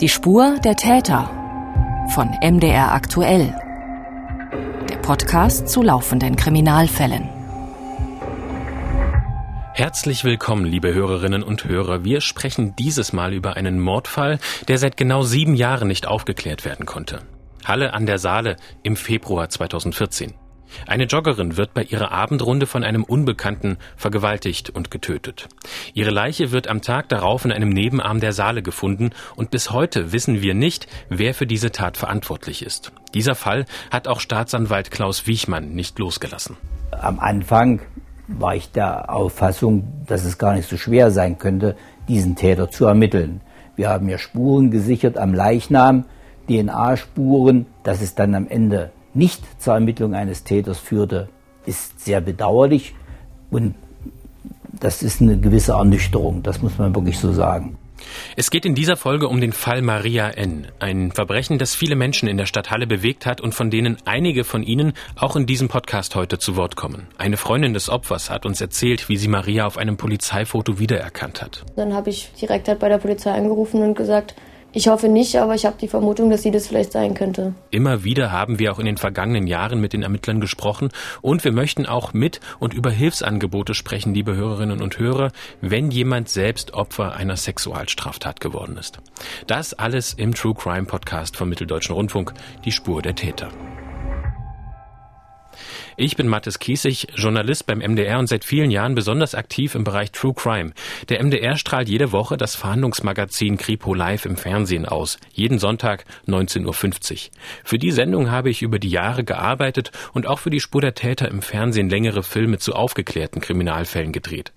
Die Spur der Täter von MDR aktuell. Der Podcast zu laufenden Kriminalfällen. Herzlich willkommen, liebe Hörerinnen und Hörer. Wir sprechen dieses Mal über einen Mordfall, der seit genau sieben Jahren nicht aufgeklärt werden konnte. Halle an der Saale im Februar 2014. Eine Joggerin wird bei ihrer Abendrunde von einem Unbekannten vergewaltigt und getötet. Ihre Leiche wird am Tag darauf in einem Nebenarm der Saale gefunden und bis heute wissen wir nicht, wer für diese Tat verantwortlich ist. Dieser Fall hat auch Staatsanwalt Klaus Wiechmann nicht losgelassen. Am Anfang war ich der Auffassung, dass es gar nicht so schwer sein könnte, diesen Täter zu ermitteln. Wir haben ja Spuren gesichert am Leichnam, DNA-Spuren, dass es dann am Ende nicht zur Ermittlung eines Täters führte, ist sehr bedauerlich und das ist eine gewisse Ernüchterung, das muss man wirklich so sagen. Es geht in dieser Folge um den Fall Maria N., ein Verbrechen, das viele Menschen in der Stadt Halle bewegt hat und von denen einige von Ihnen auch in diesem Podcast heute zu Wort kommen. Eine Freundin des Opfers hat uns erzählt, wie sie Maria auf einem Polizeifoto wiedererkannt hat. Dann habe ich direkt halt bei der Polizei angerufen und gesagt, ich hoffe nicht, aber ich habe die Vermutung, dass sie das vielleicht sein könnte. Immer wieder haben wir auch in den vergangenen Jahren mit den Ermittlern gesprochen und wir möchten auch mit und über Hilfsangebote sprechen, liebe Hörerinnen und Hörer, wenn jemand selbst Opfer einer Sexualstraftat geworden ist. Das alles im True Crime Podcast vom Mitteldeutschen Rundfunk, die Spur der Täter. Ich bin Mathis Kiesig, Journalist beim MDR und seit vielen Jahren besonders aktiv im Bereich True Crime. Der MDR strahlt jede Woche das Fahndungsmagazin Kripo Live im Fernsehen aus. Jeden Sonntag 19.50 Uhr. Für die Sendung habe ich über die Jahre gearbeitet und auch für die Spur der Täter im Fernsehen längere Filme zu aufgeklärten Kriminalfällen gedreht.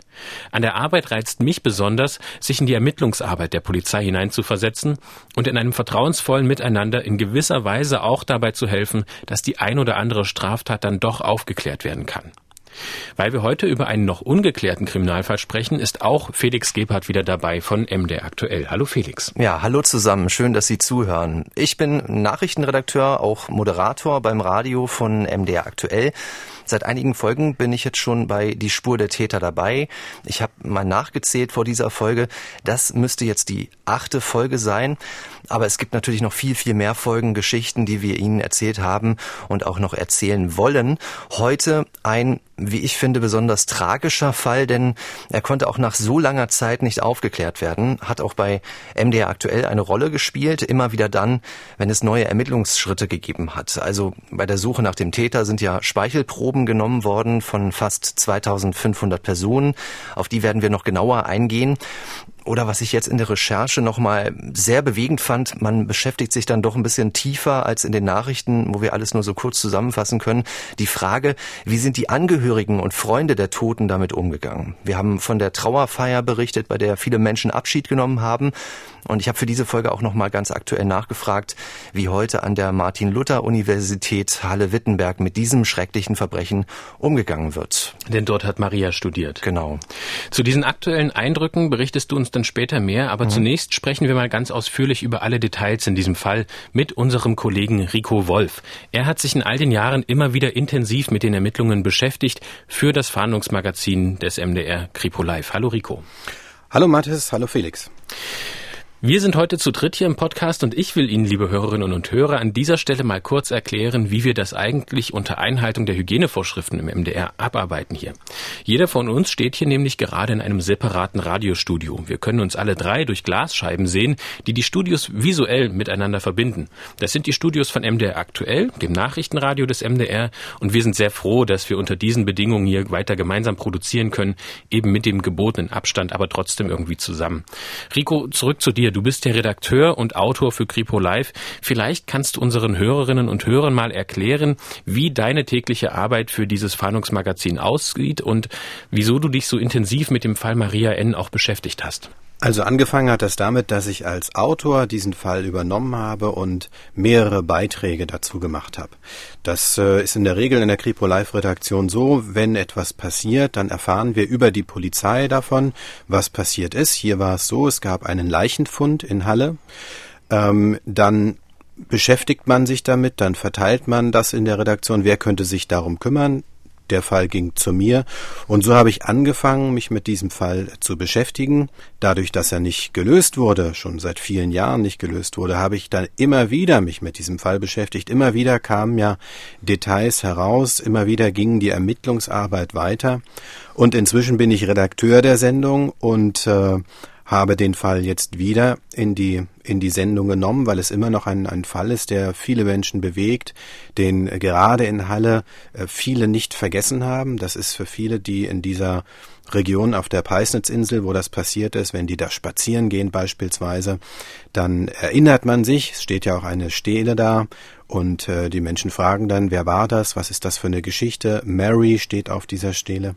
An der Arbeit reizt mich besonders, sich in die Ermittlungsarbeit der Polizei hineinzuversetzen und in einem vertrauensvollen Miteinander in gewisser Weise auch dabei zu helfen, dass die ein oder andere Straftat dann doch aufgeklärt werden kann. Weil wir heute über einen noch ungeklärten Kriminalfall sprechen, ist auch Felix Gebhardt wieder dabei von MDR Aktuell. Hallo Felix. Ja, hallo zusammen. Schön, dass Sie zuhören. Ich bin Nachrichtenredakteur, auch Moderator beim Radio von MDR Aktuell. Seit einigen Folgen bin ich jetzt schon bei Die Spur der Täter dabei. Ich habe mal nachgezählt vor dieser Folge. Das müsste jetzt die achte Folge sein. Aber es gibt natürlich noch viel, viel mehr Folgen, Geschichten, die wir Ihnen erzählt haben und auch noch erzählen wollen. Heute ein, wie ich finde, besonders tragischer Fall, denn er konnte auch nach so langer Zeit nicht aufgeklärt werden, hat auch bei MDR aktuell eine Rolle gespielt, immer wieder dann, wenn es neue Ermittlungsschritte gegeben hat. Also bei der Suche nach dem Täter sind ja Speichelproben genommen worden von fast 2500 Personen. Auf die werden wir noch genauer eingehen. Oder was ich jetzt in der Recherche nochmal sehr bewegend fand, man beschäftigt sich dann doch ein bisschen tiefer als in den Nachrichten, wo wir alles nur so kurz zusammenfassen können. Die Frage, wie sind die Angehörigen und Freunde der Toten damit umgegangen? Wir haben von der Trauerfeier berichtet, bei der viele Menschen Abschied genommen haben. Und ich habe für diese Folge auch nochmal ganz aktuell nachgefragt, wie heute an der Martin-Luther-Universität Halle-Wittenberg mit diesem schrecklichen Verbrechen umgegangen wird. Denn dort hat Maria studiert. Genau. Zu diesen aktuellen Eindrücken berichtest du uns dann später mehr, aber mhm. zunächst sprechen wir mal ganz ausführlich über alle Details in diesem Fall mit unserem Kollegen Rico Wolf. Er hat sich in all den Jahren immer wieder intensiv mit den Ermittlungen beschäftigt für das Fahndungsmagazin des MDR Kripo Live. Hallo Rico. Hallo Mathis, hallo Felix. Wir sind heute zu dritt hier im Podcast und ich will Ihnen, liebe Hörerinnen und Hörer, an dieser Stelle mal kurz erklären, wie wir das eigentlich unter Einhaltung der Hygienevorschriften im MDR abarbeiten hier. Jeder von uns steht hier nämlich gerade in einem separaten Radiostudio. Wir können uns alle drei durch Glasscheiben sehen, die die Studios visuell miteinander verbinden. Das sind die Studios von MDR aktuell, dem Nachrichtenradio des MDR und wir sind sehr froh, dass wir unter diesen Bedingungen hier weiter gemeinsam produzieren können, eben mit dem gebotenen Abstand, aber trotzdem irgendwie zusammen. Rico, zurück zu dir. Du bist der Redakteur und Autor für Kripo Live. Vielleicht kannst du unseren Hörerinnen und Hörern mal erklären, wie deine tägliche Arbeit für dieses Fahndungsmagazin aussieht und wieso du dich so intensiv mit dem Fall Maria N. auch beschäftigt hast. Also angefangen hat das damit, dass ich als Autor diesen Fall übernommen habe und mehrere Beiträge dazu gemacht habe. Das äh, ist in der Regel in der Kripo Live Redaktion so, wenn etwas passiert, dann erfahren wir über die Polizei davon, was passiert ist. Hier war es so, es gab einen Leichenfund in Halle. Ähm, dann beschäftigt man sich damit, dann verteilt man das in der Redaktion, wer könnte sich darum kümmern. Der Fall ging zu mir. Und so habe ich angefangen, mich mit diesem Fall zu beschäftigen. Dadurch, dass er nicht gelöst wurde, schon seit vielen Jahren nicht gelöst wurde, habe ich dann immer wieder mich mit diesem Fall beschäftigt. Immer wieder kamen ja Details heraus, immer wieder ging die Ermittlungsarbeit weiter. Und inzwischen bin ich Redakteur der Sendung und äh, habe den Fall jetzt wieder in die, in die Sendung genommen, weil es immer noch ein, ein Fall ist, der viele Menschen bewegt, den gerade in Halle äh, viele nicht vergessen haben. Das ist für viele, die in dieser Region auf der Peisnitzinsel, wo das passiert ist, wenn die da spazieren gehen beispielsweise, dann erinnert man sich, es steht ja auch eine Stele da und äh, die Menschen fragen dann, wer war das, was ist das für eine Geschichte? Mary steht auf dieser Stele.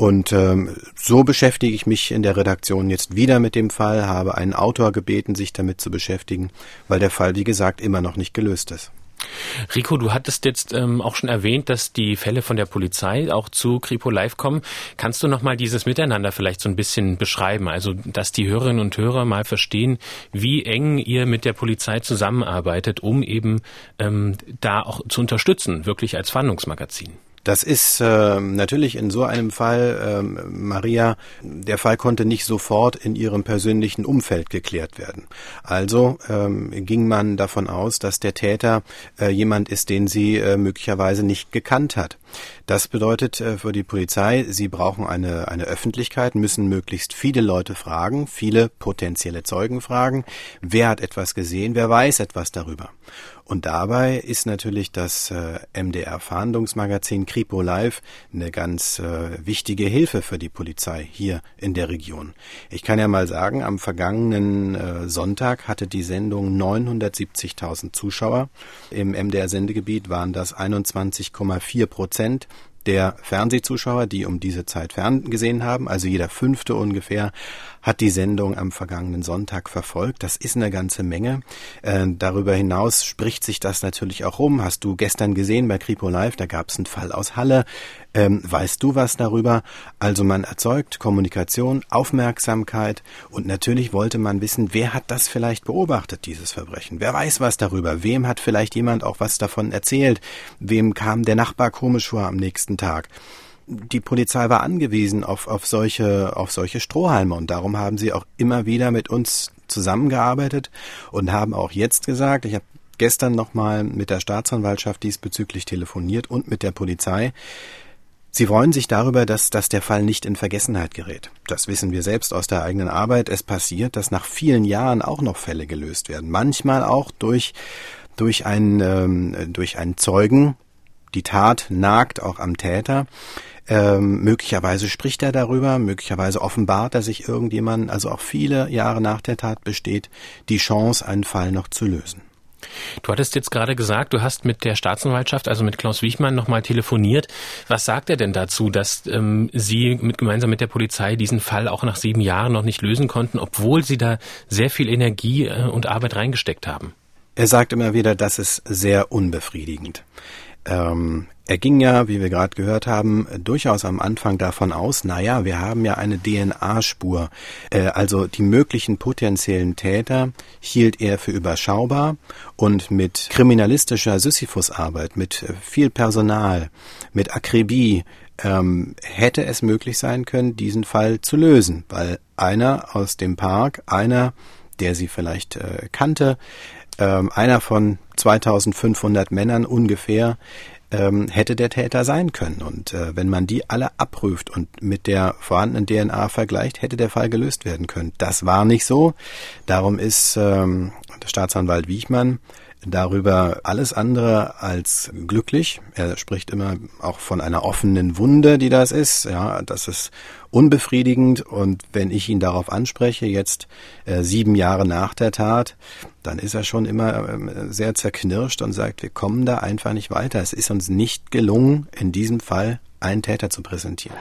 Und ähm, so beschäftige ich mich in der Redaktion jetzt wieder mit dem Fall, habe einen Autor gebeten, sich damit zu beschäftigen, weil der Fall, wie gesagt, immer noch nicht gelöst ist. Rico, du hattest jetzt ähm, auch schon erwähnt, dass die Fälle von der Polizei auch zu Kripo Live kommen. Kannst du noch mal dieses Miteinander vielleicht so ein bisschen beschreiben? Also, dass die Hörerinnen und Hörer mal verstehen, wie eng ihr mit der Polizei zusammenarbeitet, um eben ähm, da auch zu unterstützen, wirklich als Fahndungsmagazin. Das ist äh, natürlich in so einem Fall, äh, Maria, der Fall konnte nicht sofort in ihrem persönlichen Umfeld geklärt werden. Also ähm, ging man davon aus, dass der Täter äh, jemand ist, den sie äh, möglicherweise nicht gekannt hat. Das bedeutet äh, für die Polizei, sie brauchen eine, eine Öffentlichkeit, müssen möglichst viele Leute fragen, viele potenzielle Zeugen fragen. Wer hat etwas gesehen? Wer weiß etwas darüber? Und dabei ist natürlich das äh, MDR-Fahndungsmagazin Kripo Live eine ganz äh, wichtige Hilfe für die Polizei hier in der Region. Ich kann ja mal sagen, am vergangenen äh, Sonntag hatte die Sendung 970.000 Zuschauer. Im MDR-Sendegebiet waren das 21,4 Prozent der Fernsehzuschauer, die um diese Zeit ferngesehen haben, also jeder fünfte ungefähr, hat die Sendung am vergangenen Sonntag verfolgt. Das ist eine ganze Menge. Äh, darüber hinaus spricht sich das natürlich auch rum. Hast du gestern gesehen bei Kripo Live, da gab es einen Fall aus Halle. Ähm, weißt du was darüber? Also man erzeugt Kommunikation, Aufmerksamkeit und natürlich wollte man wissen, wer hat das vielleicht beobachtet, dieses Verbrechen? Wer weiß was darüber? Wem hat vielleicht jemand auch was davon erzählt? Wem kam der Nachbar komisch vor am nächsten Tag? die Polizei war angewiesen auf, auf solche, auf solche Strohhalme und darum haben sie auch immer wieder mit uns zusammengearbeitet und haben auch jetzt gesagt, ich habe gestern nochmal mit der Staatsanwaltschaft diesbezüglich telefoniert und mit der Polizei. Sie freuen sich darüber, dass, dass der Fall nicht in Vergessenheit gerät. Das wissen wir selbst aus der eigenen Arbeit. Es passiert, dass nach vielen Jahren auch noch Fälle gelöst werden. Manchmal auch durch, durch, einen, ähm, durch einen Zeugen. Die Tat nagt auch am Täter. Ähm, möglicherweise spricht er darüber, möglicherweise offenbart er sich irgendjemanden, also auch viele Jahre nach der Tat besteht die Chance, einen Fall noch zu lösen. Du hattest jetzt gerade gesagt, du hast mit der Staatsanwaltschaft, also mit Klaus Wichmann, nochmal telefoniert. Was sagt er denn dazu, dass ähm, Sie mit, gemeinsam mit der Polizei diesen Fall auch nach sieben Jahren noch nicht lösen konnten, obwohl Sie da sehr viel Energie äh, und Arbeit reingesteckt haben? Er sagt immer wieder, das ist sehr unbefriedigend. Ähm, er ging ja, wie wir gerade gehört haben, durchaus am Anfang davon aus, naja, wir haben ja eine DNA-Spur. Äh, also die möglichen potenziellen Täter hielt er für überschaubar und mit kriminalistischer Sisyphusarbeit, mit äh, viel Personal, mit Akribie, ähm, hätte es möglich sein können, diesen Fall zu lösen, weil einer aus dem Park, einer, der sie vielleicht äh, kannte, ähm, einer von 2500 Männern ungefähr ähm, hätte der Täter sein können. Und äh, wenn man die alle abprüft und mit der vorhandenen DNA vergleicht, hätte der Fall gelöst werden können. Das war nicht so. Darum ist ähm, der Staatsanwalt Wiechmann darüber alles andere als glücklich. Er spricht immer auch von einer offenen Wunde, die das ist. Ja, das ist unbefriedigend. Und wenn ich ihn darauf anspreche, jetzt äh, sieben Jahre nach der Tat, dann ist er schon immer äh, sehr zerknirscht und sagt, wir kommen da einfach nicht weiter. Es ist uns nicht gelungen, in diesem Fall einen Täter zu präsentieren.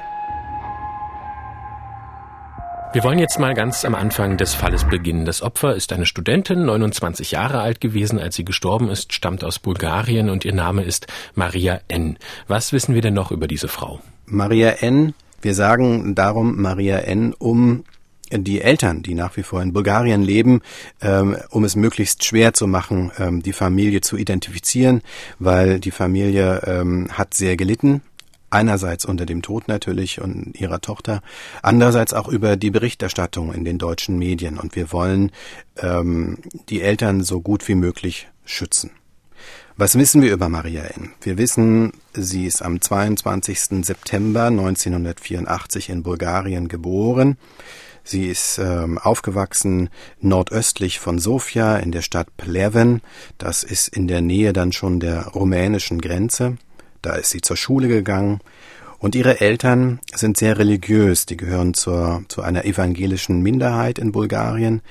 Wir wollen jetzt mal ganz am Anfang des Falles beginnen. Das Opfer ist eine Studentin, 29 Jahre alt gewesen, als sie gestorben ist, stammt aus Bulgarien und ihr Name ist Maria N. Was wissen wir denn noch über diese Frau? Maria N. Wir sagen darum Maria N., um die Eltern, die nach wie vor in Bulgarien leben, ähm, um es möglichst schwer zu machen, ähm, die Familie zu identifizieren, weil die Familie ähm, hat sehr gelitten Einerseits unter dem Tod natürlich und ihrer Tochter, andererseits auch über die Berichterstattung in den deutschen Medien. Und wir wollen ähm, die Eltern so gut wie möglich schützen. Was wissen wir über Maria N? Wir wissen, sie ist am 22. September 1984 in Bulgarien geboren. Sie ist ähm, aufgewachsen nordöstlich von Sofia in der Stadt Pleven. Das ist in der Nähe dann schon der rumänischen Grenze. Da ist sie zur Schule gegangen. Und ihre Eltern sind sehr religiös. Die gehören zur, zu einer evangelischen Minderheit in Bulgarien.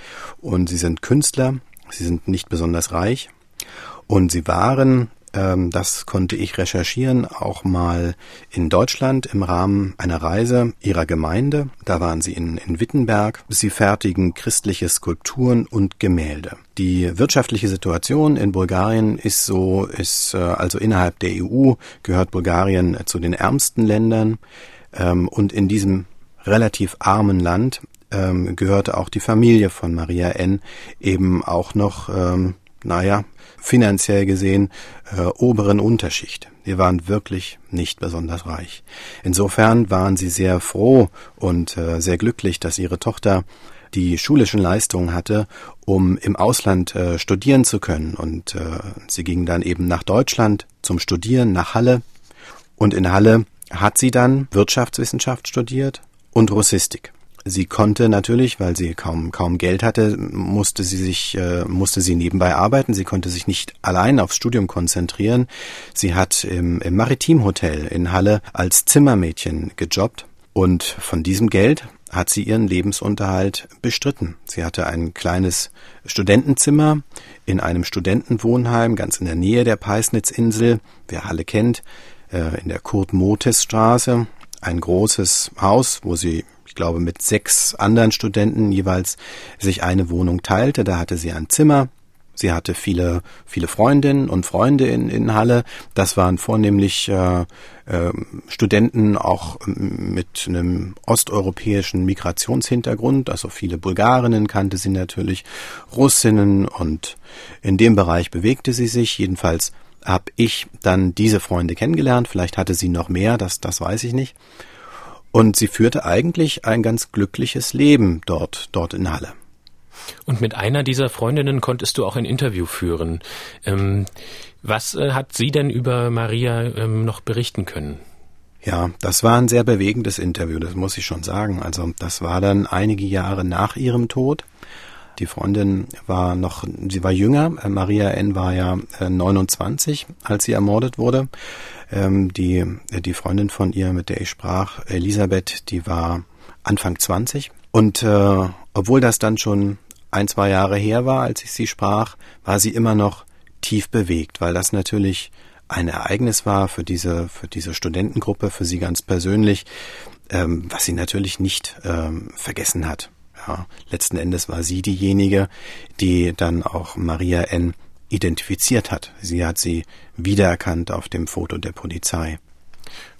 Und sie sind Künstler. Sie sind nicht besonders reich. Und sie waren das konnte ich recherchieren, auch mal in Deutschland im Rahmen einer Reise ihrer Gemeinde. Da waren sie in, in Wittenberg. Sie fertigen christliche Skulpturen und Gemälde. Die wirtschaftliche Situation in Bulgarien ist so, ist äh, also innerhalb der EU gehört Bulgarien zu den ärmsten Ländern. Ähm, und in diesem relativ armen Land ähm, gehörte auch die Familie von Maria N. eben auch noch, ähm, naja, finanziell gesehen äh, oberen Unterschicht. Wir waren wirklich nicht besonders reich. Insofern waren sie sehr froh und äh, sehr glücklich, dass ihre Tochter die schulischen Leistungen hatte, um im Ausland äh, studieren zu können. Und äh, sie ging dann eben nach Deutschland zum Studieren, nach Halle. Und in Halle hat sie dann Wirtschaftswissenschaft studiert und Russistik. Sie konnte natürlich, weil sie kaum kaum Geld hatte, musste sie sich äh, musste sie nebenbei arbeiten. Sie konnte sich nicht allein aufs Studium konzentrieren. Sie hat im, im Maritimhotel in Halle als Zimmermädchen gejobbt und von diesem Geld hat sie ihren Lebensunterhalt bestritten. Sie hatte ein kleines Studentenzimmer in einem Studentenwohnheim ganz in der Nähe der Peisnitzinsel, wer Halle kennt, äh, in der Kurt-Motes-Straße. Ein großes Haus, wo sie glaube, mit sechs anderen Studenten jeweils sich eine Wohnung teilte. Da hatte sie ein Zimmer. Sie hatte viele, viele Freundinnen und Freunde in, in Halle. Das waren vornehmlich äh, äh, Studenten auch mit einem osteuropäischen Migrationshintergrund. Also viele Bulgarinnen kannte sie natürlich, Russinnen und in dem Bereich bewegte sie sich. Jedenfalls habe ich dann diese Freunde kennengelernt. Vielleicht hatte sie noch mehr, das, das weiß ich nicht. Und sie führte eigentlich ein ganz glückliches Leben dort, dort in Halle. Und mit einer dieser Freundinnen konntest du auch ein Interview führen. Ähm, was äh, hat sie denn über Maria ähm, noch berichten können? Ja, das war ein sehr bewegendes Interview, das muss ich schon sagen. Also das war dann einige Jahre nach ihrem Tod. Die Freundin war noch, sie war jünger. Maria N. war ja 29, äh, als sie ermordet wurde. Ähm, die, die Freundin von ihr, mit der ich sprach, Elisabeth, die war Anfang 20. Und äh, obwohl das dann schon ein, zwei Jahre her war, als ich sie sprach, war sie immer noch tief bewegt, weil das natürlich ein Ereignis war für diese, für diese Studentengruppe, für sie ganz persönlich, ähm, was sie natürlich nicht ähm, vergessen hat. Ja, letzten Endes war sie diejenige, die dann auch Maria N. identifiziert hat. Sie hat sie wiedererkannt auf dem Foto der Polizei.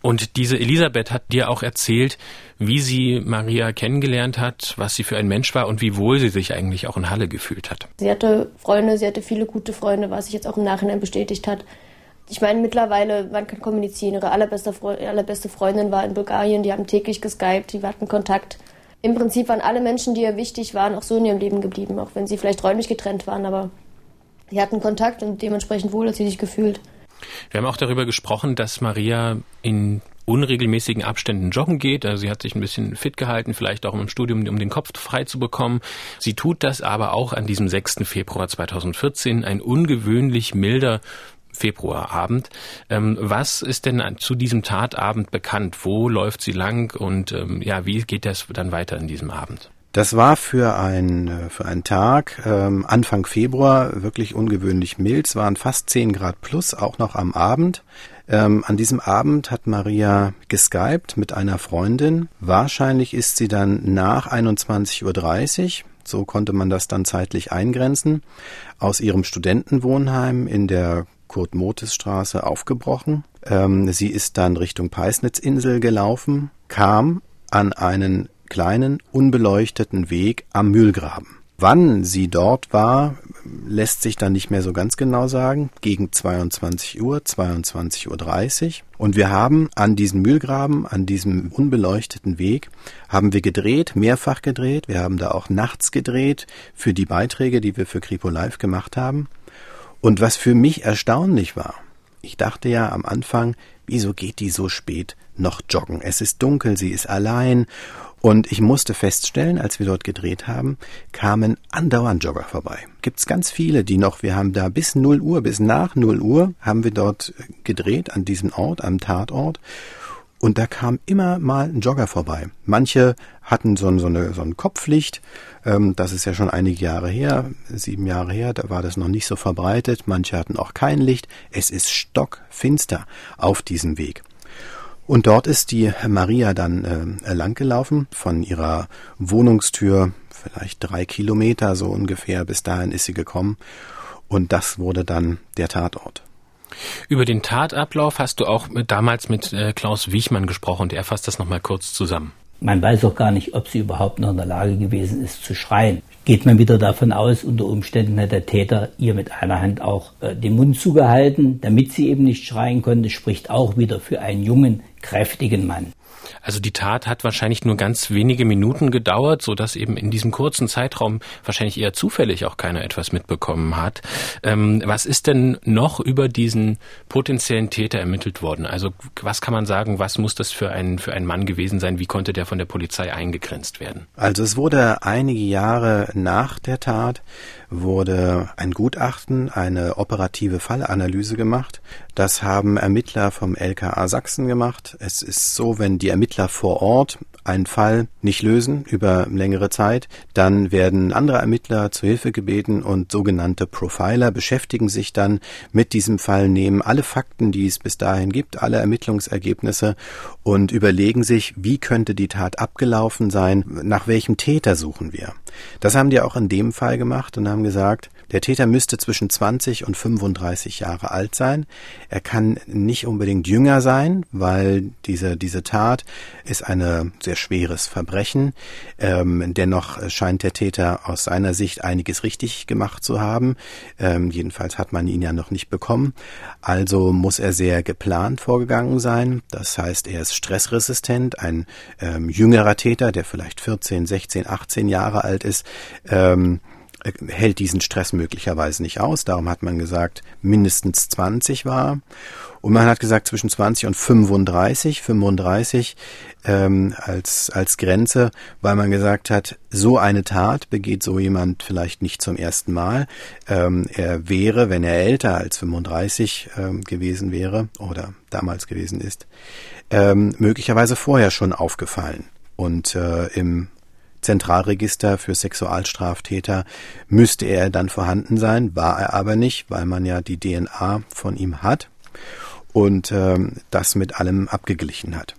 Und diese Elisabeth hat dir auch erzählt, wie sie Maria kennengelernt hat, was sie für ein Mensch war und wie wohl sie sich eigentlich auch in Halle gefühlt hat. Sie hatte Freunde, sie hatte viele gute Freunde, was sich jetzt auch im Nachhinein bestätigt hat. Ich meine, mittlerweile, man kann kommunizieren. Ihre allerbeste, allerbeste Freundin war in Bulgarien, die haben täglich geskypt, die hatten Kontakt im Prinzip waren alle Menschen, die ihr wichtig waren, auch so in ihrem Leben geblieben, auch wenn sie vielleicht räumlich getrennt waren, aber sie hatten Kontakt und dementsprechend wohl hat sie sich gefühlt. Wir haben auch darüber gesprochen, dass Maria in unregelmäßigen Abständen joggen geht. Also sie hat sich ein bisschen fit gehalten, vielleicht auch im Studium, um den Kopf frei zu bekommen. Sie tut das aber auch an diesem 6. Februar 2014, ein ungewöhnlich milder Februarabend. Ähm, was ist denn zu diesem Tatabend bekannt? Wo läuft sie lang und ähm, ja, wie geht das dann weiter in diesem Abend? Das war für, ein, äh, für einen Tag ähm, Anfang Februar wirklich ungewöhnlich mild. Es waren fast 10 Grad plus, auch noch am Abend. Ähm, an diesem Abend hat Maria geskypt mit einer Freundin. Wahrscheinlich ist sie dann nach 21.30 Uhr, so konnte man das dann zeitlich eingrenzen, aus ihrem Studentenwohnheim in der Kurt-Motes-Straße aufgebrochen. Ähm, sie ist dann Richtung Peisnitzinsel gelaufen, kam an einen kleinen, unbeleuchteten Weg am Mühlgraben. Wann sie dort war, lässt sich dann nicht mehr so ganz genau sagen, gegen 22 Uhr, 22.30 Uhr. Und wir haben an diesem Mühlgraben, an diesem unbeleuchteten Weg, haben wir gedreht, mehrfach gedreht. Wir haben da auch nachts gedreht für die Beiträge, die wir für Kripo Live gemacht haben. Und was für mich erstaunlich war, ich dachte ja am Anfang, wieso geht die so spät noch joggen? Es ist dunkel, sie ist allein und ich musste feststellen, als wir dort gedreht haben, kamen andauernd Jogger vorbei. Gibt's ganz viele, die noch, wir haben da bis 0 Uhr, bis nach 0 Uhr haben wir dort gedreht an diesem Ort, am Tatort. Und da kam immer mal ein Jogger vorbei. Manche hatten so, so, eine, so ein Kopflicht. Ähm, das ist ja schon einige Jahre her, sieben Jahre her, da war das noch nicht so verbreitet. Manche hatten auch kein Licht. Es ist stockfinster auf diesem Weg. Und dort ist die Maria dann äh, langgelaufen von ihrer Wohnungstür, vielleicht drei Kilometer so ungefähr. Bis dahin ist sie gekommen. Und das wurde dann der Tatort. Über den Tatablauf hast du auch damals mit äh, Klaus Wiechmann gesprochen und er fasst das nochmal kurz zusammen. Man weiß auch gar nicht, ob sie überhaupt noch in der Lage gewesen ist zu schreien. Geht man wieder davon aus, unter Umständen hat der Täter ihr mit einer Hand auch äh, den Mund zugehalten, damit sie eben nicht schreien konnte, spricht auch wieder für einen jungen, kräftigen Mann. Also die Tat hat wahrscheinlich nur ganz wenige Minuten gedauert, so dass eben in diesem kurzen Zeitraum wahrscheinlich eher zufällig auch keiner etwas mitbekommen hat. Ähm, was ist denn noch über diesen potenziellen Täter ermittelt worden? Also was kann man sagen, was muss das für ein, für ein Mann gewesen sein? Wie konnte der von der Polizei eingegrenzt werden? Also es wurde einige Jahre nach der Tat wurde ein Gutachten, eine operative Fallanalyse gemacht. Das haben Ermittler vom LKA Sachsen gemacht. Es ist so, wenn die Ermittler vor Ort einen Fall nicht lösen über längere Zeit, dann werden andere Ermittler zu Hilfe gebeten und sogenannte Profiler beschäftigen sich dann mit diesem Fall, nehmen alle Fakten, die es bis dahin gibt, alle Ermittlungsergebnisse und überlegen sich, wie könnte die Tat abgelaufen sein, nach welchem Täter suchen wir. Das haben die auch in dem Fall gemacht und haben gesagt, der Täter müsste zwischen 20 und 35 Jahre alt sein. Er kann nicht unbedingt jünger sein, weil diese, diese Tat ist ein sehr schweres Verbrechen. Ähm, dennoch scheint der Täter aus seiner Sicht einiges richtig gemacht zu haben. Ähm, jedenfalls hat man ihn ja noch nicht bekommen. Also muss er sehr geplant vorgegangen sein. Das heißt, er ist stressresistent. Ein ähm, jüngerer Täter, der vielleicht 14, 16, 18 Jahre alt ist, ähm, hält diesen Stress möglicherweise nicht aus. Darum hat man gesagt, mindestens 20 war. Und man hat gesagt, zwischen 20 und 35, 35 ähm, als, als Grenze, weil man gesagt hat, so eine Tat begeht so jemand vielleicht nicht zum ersten Mal. Ähm, er wäre, wenn er älter als 35 ähm, gewesen wäre oder damals gewesen ist, ähm, möglicherweise vorher schon aufgefallen. Und äh, im Zentralregister für Sexualstraftäter müsste er dann vorhanden sein, war er aber nicht, weil man ja die DNA von ihm hat und ähm, das mit allem abgeglichen hat.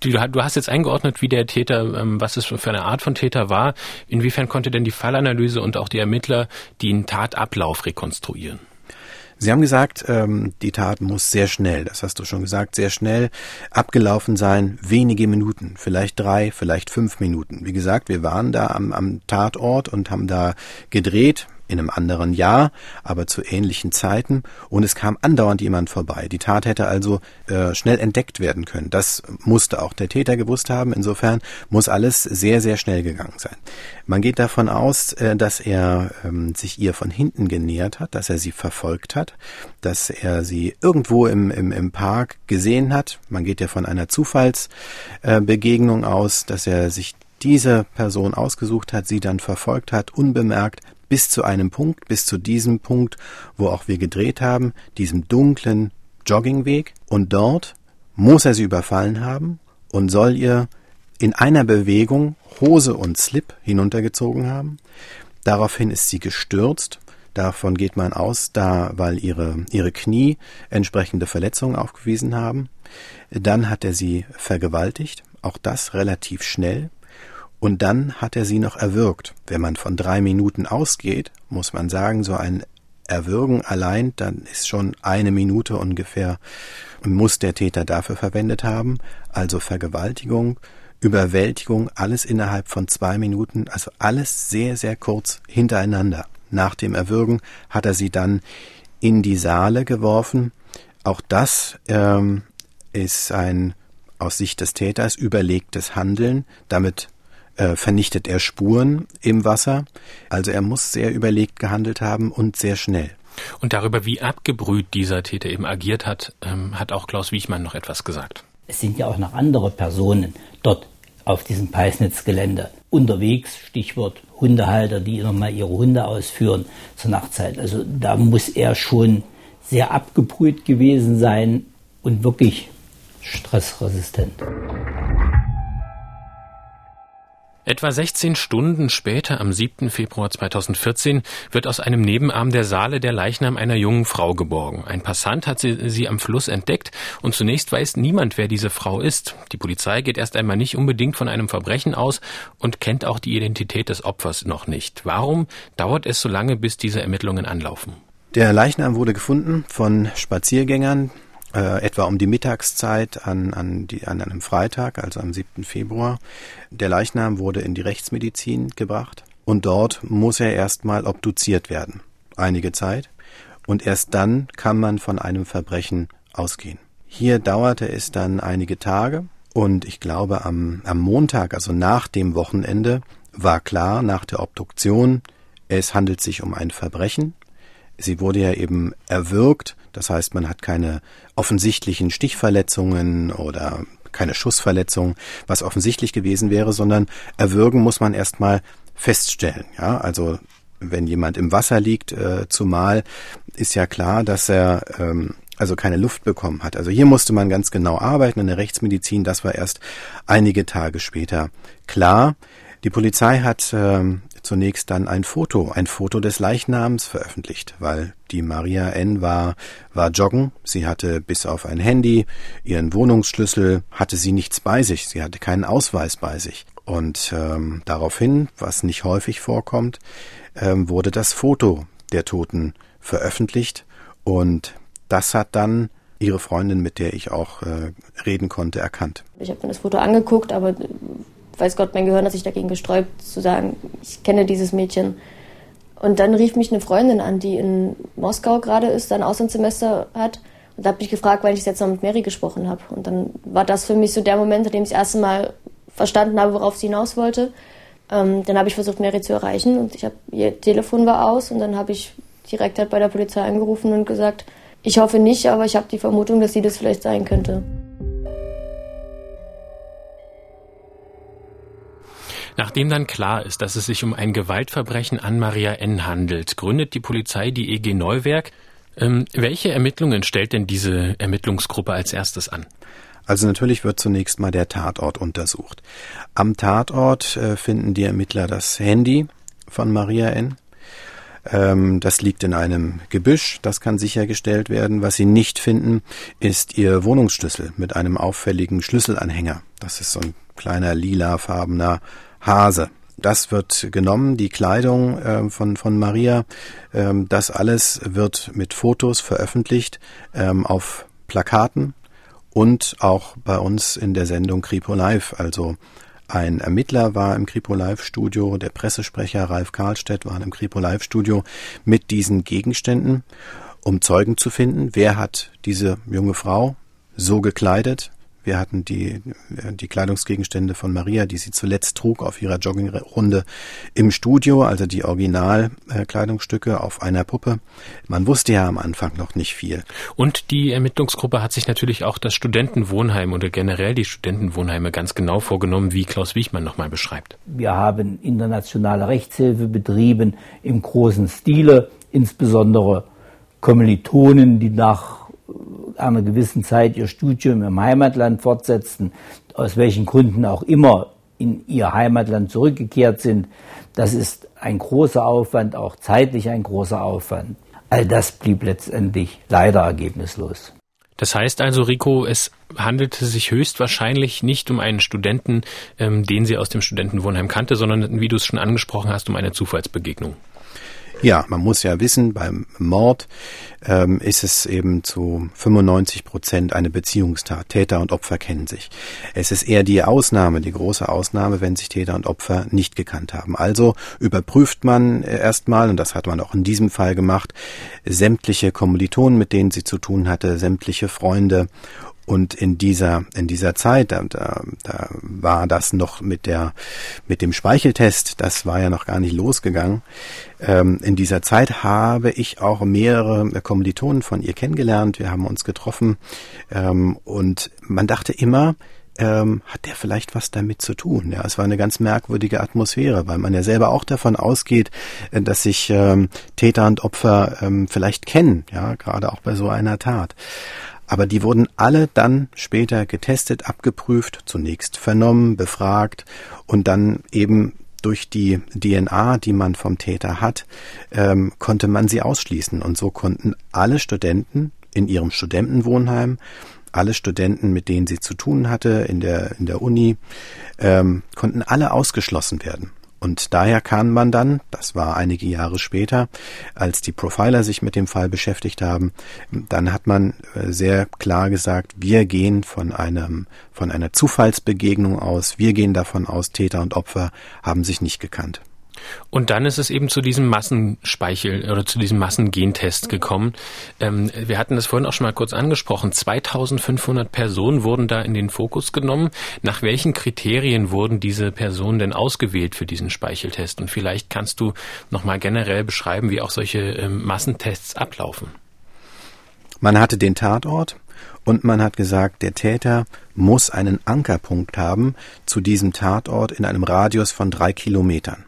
Du, hast jetzt eingeordnet, wie der Täter, ähm, was es für eine Art von Täter war. Inwiefern konnte denn die Fallanalyse und auch die Ermittler den Tatablauf rekonstruieren? Sie haben gesagt, ähm, die Tat muss sehr schnell, das hast du schon gesagt, sehr schnell abgelaufen sein, wenige Minuten, vielleicht drei, vielleicht fünf Minuten. Wie gesagt, wir waren da am, am Tatort und haben da gedreht, in einem anderen Jahr, aber zu ähnlichen Zeiten und es kam andauernd jemand vorbei. Die Tat hätte also äh, schnell entdeckt werden können. Das musste auch der Täter gewusst haben. Insofern muss alles sehr, sehr schnell gegangen sein. Man geht davon aus, äh, dass er ähm, sich ihr von hinten genähert hat, dass er sie verfolgt hat, dass er sie irgendwo im, im, im Park gesehen hat. Man geht ja von einer Zufallsbegegnung äh, aus, dass er sich diese Person ausgesucht hat, sie dann verfolgt hat, unbemerkt, bis zu einem Punkt, bis zu diesem Punkt, wo auch wir gedreht haben, diesem dunklen Joggingweg. Und dort muss er sie überfallen haben und soll ihr in einer Bewegung Hose und Slip hinuntergezogen haben. Daraufhin ist sie gestürzt. Davon geht man aus, da, weil ihre, ihre Knie entsprechende Verletzungen aufgewiesen haben. Dann hat er sie vergewaltigt. Auch das relativ schnell. Und dann hat er sie noch erwürgt. Wenn man von drei Minuten ausgeht, muss man sagen, so ein Erwürgen allein, dann ist schon eine Minute ungefähr, muss der Täter dafür verwendet haben. Also Vergewaltigung, Überwältigung, alles innerhalb von zwei Minuten, also alles sehr, sehr kurz hintereinander. nach dem Erwürgen hat er sie dann in die Saale geworfen. Auch das ähm, ist ein aus Sicht des Täters überlegtes Handeln. Damit äh, vernichtet er Spuren im Wasser. Also er muss sehr überlegt gehandelt haben und sehr schnell. Und darüber, wie abgebrüht dieser Täter eben agiert hat, ähm, hat auch Klaus Wiechmann noch etwas gesagt. Es sind ja auch noch andere Personen dort auf diesem Peisnitz-Gelände unterwegs. Stichwort Hundehalter, die nochmal ihre Hunde ausführen zur Nachtzeit. Also da muss er schon sehr abgebrüht gewesen sein und wirklich stressresistent. Etwa 16 Stunden später, am 7. Februar 2014, wird aus einem Nebenarm der Saale der Leichnam einer jungen Frau geborgen. Ein Passant hat sie, sie, am Fluss entdeckt und zunächst weiß niemand, wer diese Frau ist. Die Polizei geht erst einmal nicht unbedingt von einem Verbrechen aus und kennt auch die Identität des Opfers noch nicht. Warum dauert es so lange, bis diese Ermittlungen anlaufen? Der Leichnam wurde gefunden von Spaziergängern, äh, etwa um die Mittagszeit an, an, die, an einem Freitag, also am 7. Februar. Der Leichnam wurde in die Rechtsmedizin gebracht und dort muss er erstmal obduziert werden, einige Zeit. Und erst dann kann man von einem Verbrechen ausgehen. Hier dauerte es dann einige Tage und ich glaube am, am Montag, also nach dem Wochenende, war klar nach der Obduktion, es handelt sich um ein Verbrechen. Sie wurde ja eben erwürgt das heißt, man hat keine offensichtlichen Stichverletzungen oder keine Schussverletzung, was offensichtlich gewesen wäre, sondern erwürgen muss man erstmal feststellen. Ja, also wenn jemand im Wasser liegt, äh, zumal ist ja klar, dass er ähm, also keine Luft bekommen hat. Also hier musste man ganz genau arbeiten in der Rechtsmedizin. Das war erst einige Tage später klar. Die Polizei hat ähm, zunächst dann ein Foto, ein Foto des Leichnams veröffentlicht, weil die Maria N. war, war joggen. Sie hatte bis auf ein Handy, ihren Wohnungsschlüssel, hatte sie nichts bei sich. Sie hatte keinen Ausweis bei sich. Und ähm, daraufhin, was nicht häufig vorkommt, ähm, wurde das Foto der Toten veröffentlicht. Und das hat dann ihre Freundin, mit der ich auch äh, reden konnte, erkannt. Ich habe mir das Foto angeguckt, aber weiß Gott, mein Gehirn hat sich dagegen gesträubt, zu sagen, ich kenne dieses Mädchen. Und dann rief mich eine Freundin an, die in Moskau gerade ist, ein Auslandssemester hat. Und da habe ich gefragt, weil ich jetzt noch mit Mary gesprochen habe. Und dann war das für mich so der Moment, in dem ich das erste Mal verstanden habe, worauf sie hinaus wollte. Ähm, dann habe ich versucht, Mary zu erreichen und ich habe ihr Telefon war aus und dann habe ich direkt halt bei der Polizei angerufen und gesagt, ich hoffe nicht, aber ich habe die Vermutung, dass sie das vielleicht sein könnte. Nachdem dann klar ist, dass es sich um ein Gewaltverbrechen an Maria N. handelt, gründet die Polizei die EG Neuwerk. Ähm, welche Ermittlungen stellt denn diese Ermittlungsgruppe als erstes an? Also natürlich wird zunächst mal der Tatort untersucht. Am Tatort äh, finden die Ermittler das Handy von Maria N. Ähm, das liegt in einem Gebüsch, das kann sichergestellt werden. Was sie nicht finden, ist ihr Wohnungsschlüssel mit einem auffälligen Schlüsselanhänger. Das ist so ein kleiner lilafarbener Hase. Das wird genommen, die Kleidung äh, von, von Maria. Ähm, das alles wird mit Fotos veröffentlicht ähm, auf Plakaten und auch bei uns in der Sendung Kripo Live. Also ein Ermittler war im Kripo Live Studio, der Pressesprecher Ralf Karlstedt war im Kripo Live Studio mit diesen Gegenständen, um Zeugen zu finden. Wer hat diese junge Frau so gekleidet? Wir hatten die, die Kleidungsgegenstände von Maria, die sie zuletzt trug auf ihrer Joggingrunde im Studio, also die Originalkleidungsstücke auf einer Puppe. Man wusste ja am Anfang noch nicht viel. Und die Ermittlungsgruppe hat sich natürlich auch das Studentenwohnheim oder generell die Studentenwohnheime ganz genau vorgenommen, wie Klaus Wiechmann nochmal beschreibt. Wir haben internationale Rechtshilfe betrieben im großen Stile, insbesondere Kommilitonen, die nach einer gewissen Zeit ihr Studium im Heimatland fortsetzten, aus welchen Gründen auch immer in ihr Heimatland zurückgekehrt sind. Das ist ein großer Aufwand, auch zeitlich ein großer Aufwand. All das blieb letztendlich leider ergebnislos. Das heißt also, Rico, es handelte sich höchstwahrscheinlich nicht um einen Studenten, ähm, den sie aus dem Studentenwohnheim kannte, sondern, wie du es schon angesprochen hast, um eine Zufallsbegegnung. Ja, man muss ja wissen, beim Mord ähm, ist es eben zu 95 Prozent eine Beziehungstat. Täter und Opfer kennen sich. Es ist eher die Ausnahme, die große Ausnahme, wenn sich Täter und Opfer nicht gekannt haben. Also überprüft man erstmal, und das hat man auch in diesem Fall gemacht, sämtliche Kommilitonen, mit denen sie zu tun hatte, sämtliche Freunde und in dieser, in dieser Zeit, da, da, da war das noch mit der, mit dem Speicheltest, das war ja noch gar nicht losgegangen. Ähm, in dieser Zeit habe ich auch mehrere Kommilitonen von ihr kennengelernt. Wir haben uns getroffen, ähm, und man dachte immer, ähm, hat der vielleicht was damit zu tun? Ja, es war eine ganz merkwürdige Atmosphäre, weil man ja selber auch davon ausgeht, äh, dass sich ähm, Täter und Opfer ähm, vielleicht kennen, ja, gerade auch bei so einer Tat. Aber die wurden alle dann später getestet, abgeprüft, zunächst vernommen, befragt und dann eben durch die DNA, die man vom Täter hat, ähm, konnte man sie ausschließen. Und so konnten alle Studenten in ihrem Studentenwohnheim, alle Studenten, mit denen sie zu tun hatte in der, in der Uni, ähm, konnten alle ausgeschlossen werden. Und daher kann man dann, das war einige Jahre später, als die Profiler sich mit dem Fall beschäftigt haben, dann hat man äh, sehr klar gesagt, wir gehen von einem, von einer Zufallsbegegnung aus, wir gehen davon aus, Täter und Opfer haben sich nicht gekannt. Und dann ist es eben zu diesem Massenspeichel oder zu diesem Massengentest gekommen. Ähm, wir hatten das vorhin auch schon mal kurz angesprochen. 2500 Personen wurden da in den Fokus genommen. Nach welchen Kriterien wurden diese Personen denn ausgewählt für diesen Speicheltest? Und vielleicht kannst du noch mal generell beschreiben, wie auch solche ähm, Massentests ablaufen. Man hatte den Tatort und man hat gesagt, der Täter muss einen Ankerpunkt haben zu diesem Tatort in einem Radius von drei Kilometern.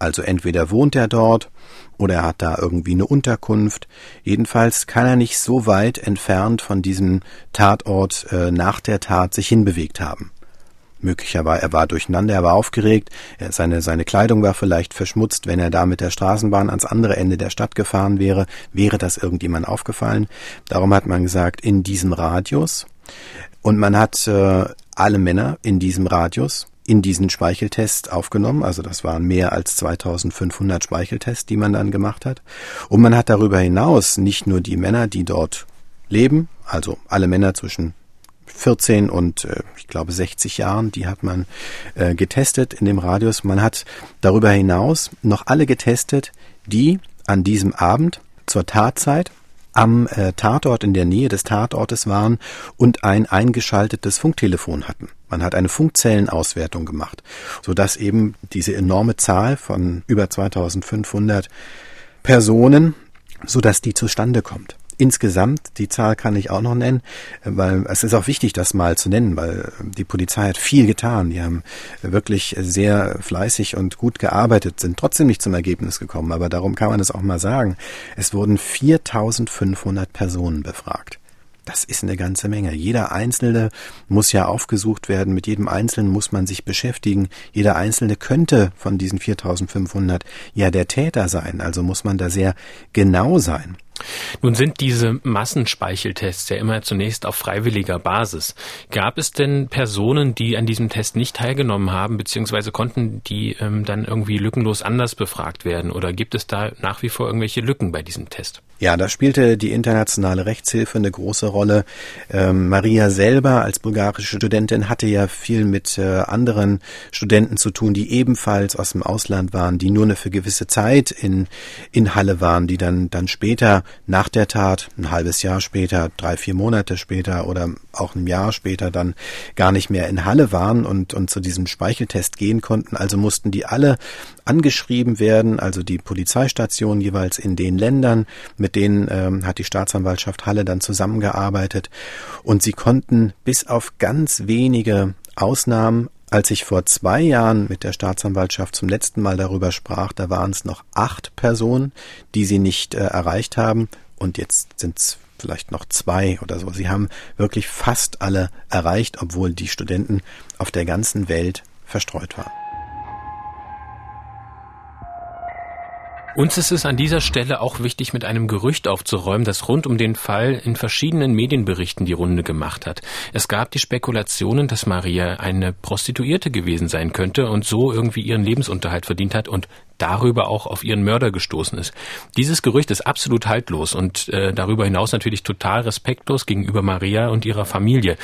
Also entweder wohnt er dort oder er hat da irgendwie eine Unterkunft. Jedenfalls kann er nicht so weit entfernt von diesem Tatort äh, nach der Tat sich hinbewegt haben. Möglicherweise er war durcheinander, er war aufgeregt, er, seine, seine Kleidung war vielleicht verschmutzt. Wenn er da mit der Straßenbahn ans andere Ende der Stadt gefahren wäre, wäre das irgendjemand aufgefallen. Darum hat man gesagt, in diesem Radius. Und man hat äh, alle Männer in diesem Radius in diesen Speicheltest aufgenommen. Also das waren mehr als 2500 Speicheltests, die man dann gemacht hat. Und man hat darüber hinaus nicht nur die Männer, die dort leben, also alle Männer zwischen 14 und äh, ich glaube 60 Jahren, die hat man äh, getestet in dem Radius. Man hat darüber hinaus noch alle getestet, die an diesem Abend zur Tatzeit am äh, Tatort in der Nähe des Tatortes waren und ein eingeschaltetes Funktelefon hatten. Man hat eine Funkzellenauswertung gemacht, sodass eben diese enorme Zahl von über 2500 Personen, sodass die zustande kommt insgesamt, die Zahl kann ich auch noch nennen, weil es ist auch wichtig, das mal zu nennen, weil die Polizei hat viel getan. Die haben wirklich sehr fleißig und gut gearbeitet, sind trotzdem nicht zum Ergebnis gekommen. Aber darum kann man es auch mal sagen. Es wurden 4500 Personen befragt. Das ist eine ganze Menge. Jeder Einzelne muss ja aufgesucht werden. Mit jedem Einzelnen muss man sich beschäftigen. Jeder Einzelne könnte von diesen 4500 ja der Täter sein. Also muss man da sehr genau sein. Nun sind diese Massenspeicheltests ja immer zunächst auf freiwilliger Basis. Gab es denn Personen, die an diesem Test nicht teilgenommen haben, beziehungsweise konnten die ähm, dann irgendwie lückenlos anders befragt werden? Oder gibt es da nach wie vor irgendwelche Lücken bei diesem Test? Ja, da spielte die internationale Rechtshilfe eine große Rolle. Ähm, Maria selber als bulgarische Studentin hatte ja viel mit äh, anderen Studenten zu tun, die ebenfalls aus dem Ausland waren, die nur eine für gewisse Zeit in, in Halle waren, die dann, dann später nach der Tat, ein halbes Jahr später, drei, vier Monate später oder auch ein Jahr später dann gar nicht mehr in Halle waren und, und zu diesem Speicheltest gehen konnten. Also mussten die alle angeschrieben werden, also die Polizeistation jeweils in den Ländern, mit denen ähm, hat die Staatsanwaltschaft Halle dann zusammengearbeitet und sie konnten bis auf ganz wenige Ausnahmen als ich vor zwei Jahren mit der Staatsanwaltschaft zum letzten Mal darüber sprach, da waren es noch acht Personen, die sie nicht äh, erreicht haben. Und jetzt sind es vielleicht noch zwei oder so. Sie haben wirklich fast alle erreicht, obwohl die Studenten auf der ganzen Welt verstreut waren. Uns ist es an dieser Stelle auch wichtig, mit einem Gerücht aufzuräumen, das rund um den Fall in verschiedenen Medienberichten die Runde gemacht hat. Es gab die Spekulationen, dass Maria eine Prostituierte gewesen sein könnte und so irgendwie ihren Lebensunterhalt verdient hat und darüber auch auf ihren Mörder gestoßen ist. Dieses Gerücht ist absolut haltlos und äh, darüber hinaus natürlich total respektlos gegenüber Maria und ihrer Familie.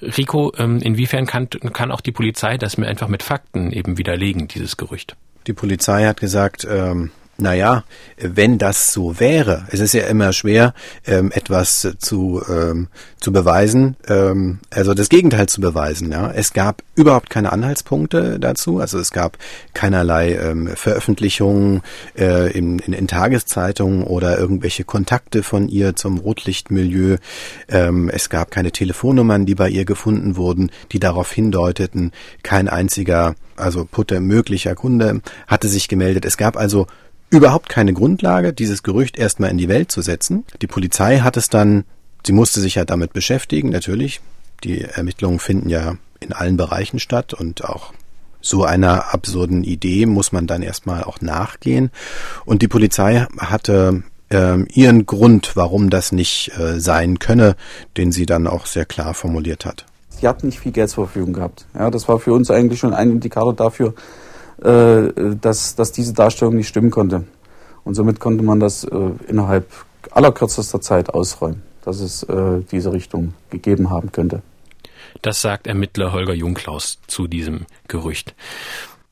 Rico, ähm, inwiefern kann, kann auch die Polizei das mir einfach mit Fakten eben widerlegen, dieses Gerücht? Die Polizei hat gesagt, ähm, naja, wenn das so wäre, es ist ja immer schwer, ähm, etwas zu, ähm, zu beweisen, ähm, also das Gegenteil zu beweisen. Ja. Es gab überhaupt keine Anhaltspunkte dazu, also es gab keinerlei ähm, Veröffentlichungen äh, in, in, in Tageszeitungen oder irgendwelche Kontakte von ihr zum Rotlichtmilieu. Ähm, es gab keine Telefonnummern, die bei ihr gefunden wurden, die darauf hindeuteten. Kein einziger, also putter möglicher Kunde hatte sich gemeldet. Es gab also überhaupt keine Grundlage, dieses Gerücht erstmal in die Welt zu setzen. Die Polizei hat es dann, sie musste sich ja damit beschäftigen, natürlich. Die Ermittlungen finden ja in allen Bereichen statt und auch so einer absurden Idee muss man dann erstmal auch nachgehen. Und die Polizei hatte äh, ihren Grund, warum das nicht äh, sein könne, den sie dann auch sehr klar formuliert hat. Sie hat nicht viel Geld zur Verfügung gehabt. Ja, das war für uns eigentlich schon ein Indikator dafür, dass, dass diese Darstellung nicht stimmen konnte. Und somit konnte man das äh, innerhalb allerkürzester Zeit ausräumen, dass es äh, diese Richtung gegeben haben könnte. Das sagt Ermittler Holger Jungklaus zu diesem Gerücht.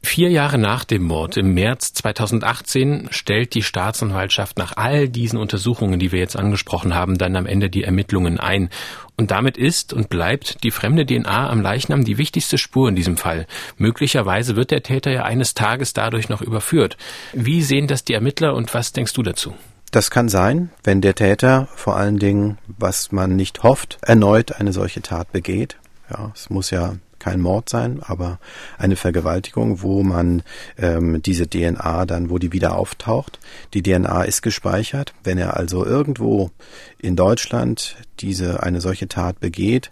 Vier Jahre nach dem Mord im März 2018 stellt die Staatsanwaltschaft nach all diesen Untersuchungen, die wir jetzt angesprochen haben, dann am Ende die Ermittlungen ein. Und damit ist und bleibt die fremde DNA am Leichnam die wichtigste Spur in diesem Fall. Möglicherweise wird der Täter ja eines Tages dadurch noch überführt. Wie sehen das die Ermittler und was denkst du dazu? Das kann sein, wenn der Täter vor allen Dingen, was man nicht hofft, erneut eine solche Tat begeht. Ja, es muss ja kein Mord sein, aber eine Vergewaltigung, wo man ähm, diese DNA dann, wo die wieder auftaucht. Die DNA ist gespeichert. Wenn er also irgendwo in Deutschland diese eine solche Tat begeht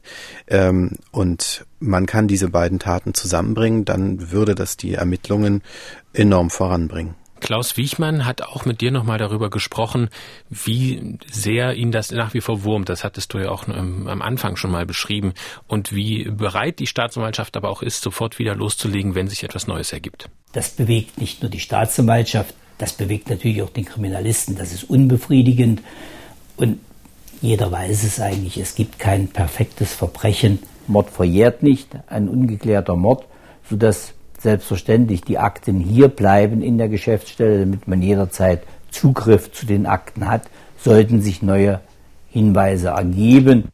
ähm, und man kann diese beiden Taten zusammenbringen, dann würde das die Ermittlungen enorm voranbringen. Klaus Wiechmann hat auch mit dir nochmal darüber gesprochen, wie sehr ihn das nach wie vor wurmt. Das hattest du ja auch am Anfang schon mal beschrieben. Und wie bereit die Staatsanwaltschaft aber auch ist, sofort wieder loszulegen, wenn sich etwas Neues ergibt. Das bewegt nicht nur die Staatsanwaltschaft, das bewegt natürlich auch den Kriminalisten. Das ist unbefriedigend. Und jeder weiß es eigentlich. Es gibt kein perfektes Verbrechen. Mord verjährt nicht, ein ungeklärter Mord, sodass selbstverständlich die Akten hier bleiben in der Geschäftsstelle, damit man jederzeit Zugriff zu den Akten hat, sollten sich neue Hinweise ergeben.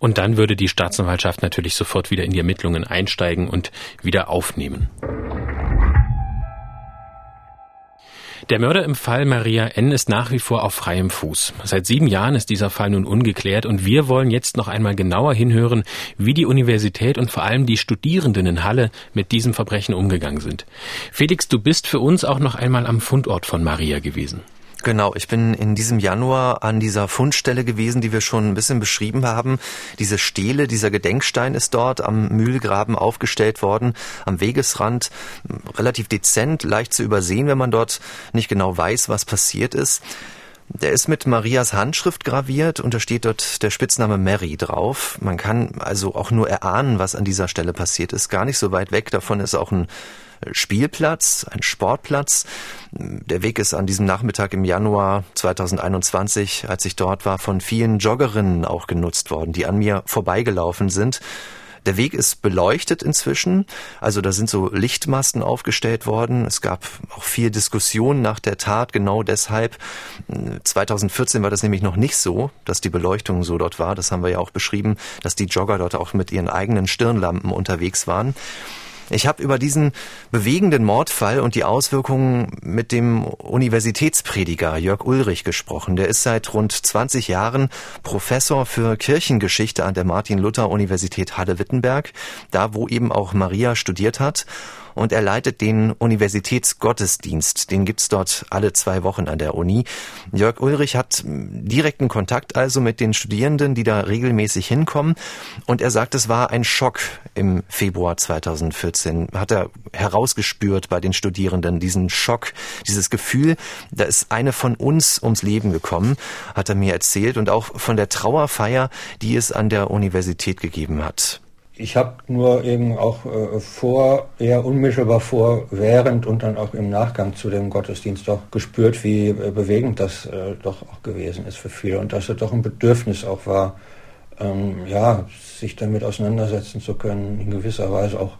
Und dann würde die Staatsanwaltschaft natürlich sofort wieder in die Ermittlungen einsteigen und wieder aufnehmen. Der Mörder im Fall Maria N. ist nach wie vor auf freiem Fuß. Seit sieben Jahren ist dieser Fall nun ungeklärt und wir wollen jetzt noch einmal genauer hinhören, wie die Universität und vor allem die Studierenden in Halle mit diesem Verbrechen umgegangen sind. Felix, du bist für uns auch noch einmal am Fundort von Maria gewesen. Genau, ich bin in diesem Januar an dieser Fundstelle gewesen, die wir schon ein bisschen beschrieben haben. Diese Stele, dieser Gedenkstein ist dort am Mühlgraben aufgestellt worden, am Wegesrand, relativ dezent, leicht zu übersehen, wenn man dort nicht genau weiß, was passiert ist. Der ist mit Marias Handschrift graviert und da steht dort der Spitzname Mary drauf. Man kann also auch nur erahnen, was an dieser Stelle passiert ist. Gar nicht so weit weg davon ist auch ein Spielplatz, ein Sportplatz. Der Weg ist an diesem Nachmittag im Januar 2021, als ich dort war, von vielen Joggerinnen auch genutzt worden, die an mir vorbeigelaufen sind. Der Weg ist beleuchtet inzwischen, also da sind so Lichtmasten aufgestellt worden. Es gab auch viel Diskussion nach der Tat, genau deshalb. 2014 war das nämlich noch nicht so, dass die Beleuchtung so dort war. Das haben wir ja auch beschrieben, dass die Jogger dort auch mit ihren eigenen Stirnlampen unterwegs waren. Ich habe über diesen bewegenden Mordfall und die Auswirkungen mit dem Universitätsprediger Jörg Ulrich gesprochen. Der ist seit rund 20 Jahren Professor für Kirchengeschichte an der Martin-Luther-Universität Halle-Wittenberg, da wo eben auch Maria studiert hat. Und er leitet den Universitätsgottesdienst. Den gibt's dort alle zwei Wochen an der Uni. Jörg Ulrich hat direkten Kontakt also mit den Studierenden, die da regelmäßig hinkommen und er sagt, es war ein Schock im Februar 2014. Hat er herausgespürt bei den Studierenden diesen Schock, dieses Gefühl, da ist eine von uns ums Leben gekommen, hat er mir erzählt und auch von der Trauerfeier, die es an der Universität gegeben hat. Ich habe nur eben auch äh, vor, eher unmittelbar vor, während und dann auch im Nachgang zu dem Gottesdienst doch gespürt, wie äh, bewegend das äh, doch auch gewesen ist für viele und dass es doch ein Bedürfnis auch war, ähm, ja, sich damit auseinandersetzen zu können, in gewisser Weise auch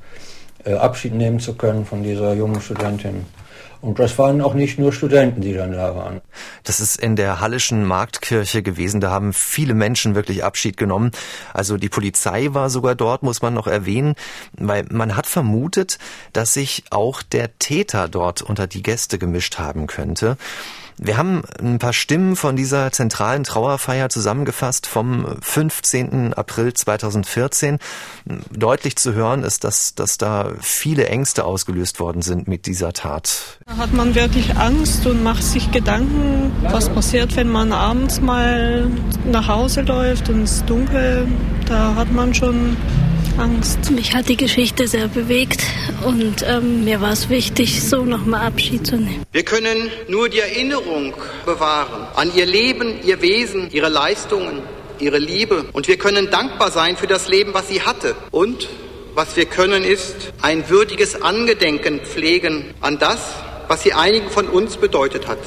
äh, Abschied nehmen zu können von dieser jungen Studentin. Und das waren auch nicht nur Studenten, die dann da waren. Das ist in der Hallischen Marktkirche gewesen. Da haben viele Menschen wirklich Abschied genommen. Also die Polizei war sogar dort, muss man noch erwähnen, weil man hat vermutet, dass sich auch der Täter dort unter die Gäste gemischt haben könnte. Wir haben ein paar Stimmen von dieser zentralen Trauerfeier zusammengefasst vom 15. April 2014. Deutlich zu hören ist, dass, dass da viele Ängste ausgelöst worden sind mit dieser Tat. Da hat man wirklich Angst und macht sich Gedanken, was passiert, wenn man abends mal nach Hause läuft und es ist dunkel. Da hat man schon Angst. Mich hat die Geschichte sehr bewegt und ähm, mir war es wichtig, so nochmal Abschied zu nehmen. Wir können nur die Erinnerung bewahren an ihr Leben, ihr Wesen, ihre Leistungen, ihre Liebe und wir können dankbar sein für das Leben, was sie hatte. Und was wir können, ist ein würdiges Angedenken pflegen an das, was sie einigen von uns bedeutet hat.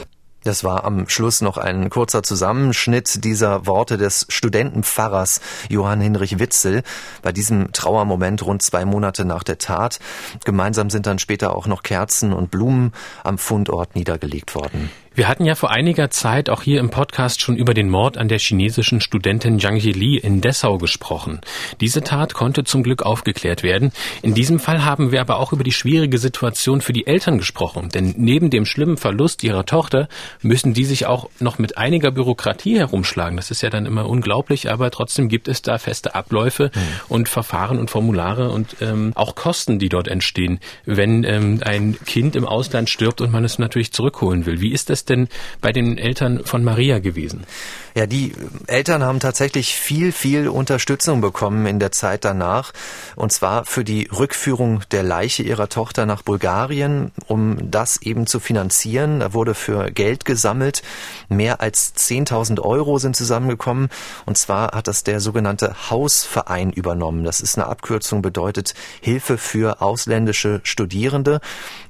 Das war am Schluss noch ein kurzer Zusammenschnitt dieser Worte des Studentenpfarrers Johann Hinrich Witzel bei diesem Trauermoment rund zwei Monate nach der Tat. Gemeinsam sind dann später auch noch Kerzen und Blumen am Fundort niedergelegt worden. Wir hatten ja vor einiger Zeit auch hier im Podcast schon über den Mord an der chinesischen Studentin Zhang Yili in Dessau gesprochen. Diese Tat konnte zum Glück aufgeklärt werden. In diesem Fall haben wir aber auch über die schwierige Situation für die Eltern gesprochen. Denn neben dem schlimmen Verlust ihrer Tochter müssen die sich auch noch mit einiger Bürokratie herumschlagen. Das ist ja dann immer unglaublich, aber trotzdem gibt es da feste Abläufe mhm. und Verfahren und Formulare und ähm, auch Kosten, die dort entstehen, wenn ähm, ein Kind im Ausland stirbt und man es natürlich zurückholen will. Wie ist das es denn bei den Eltern von Maria gewesen? Ja, die Eltern haben tatsächlich viel, viel Unterstützung bekommen in der Zeit danach. Und zwar für die Rückführung der Leiche ihrer Tochter nach Bulgarien, um das eben zu finanzieren. Da wurde für Geld gesammelt. Mehr als 10.000 Euro sind zusammengekommen. Und zwar hat das der sogenannte Hausverein übernommen. Das ist eine Abkürzung, bedeutet Hilfe für ausländische Studierende.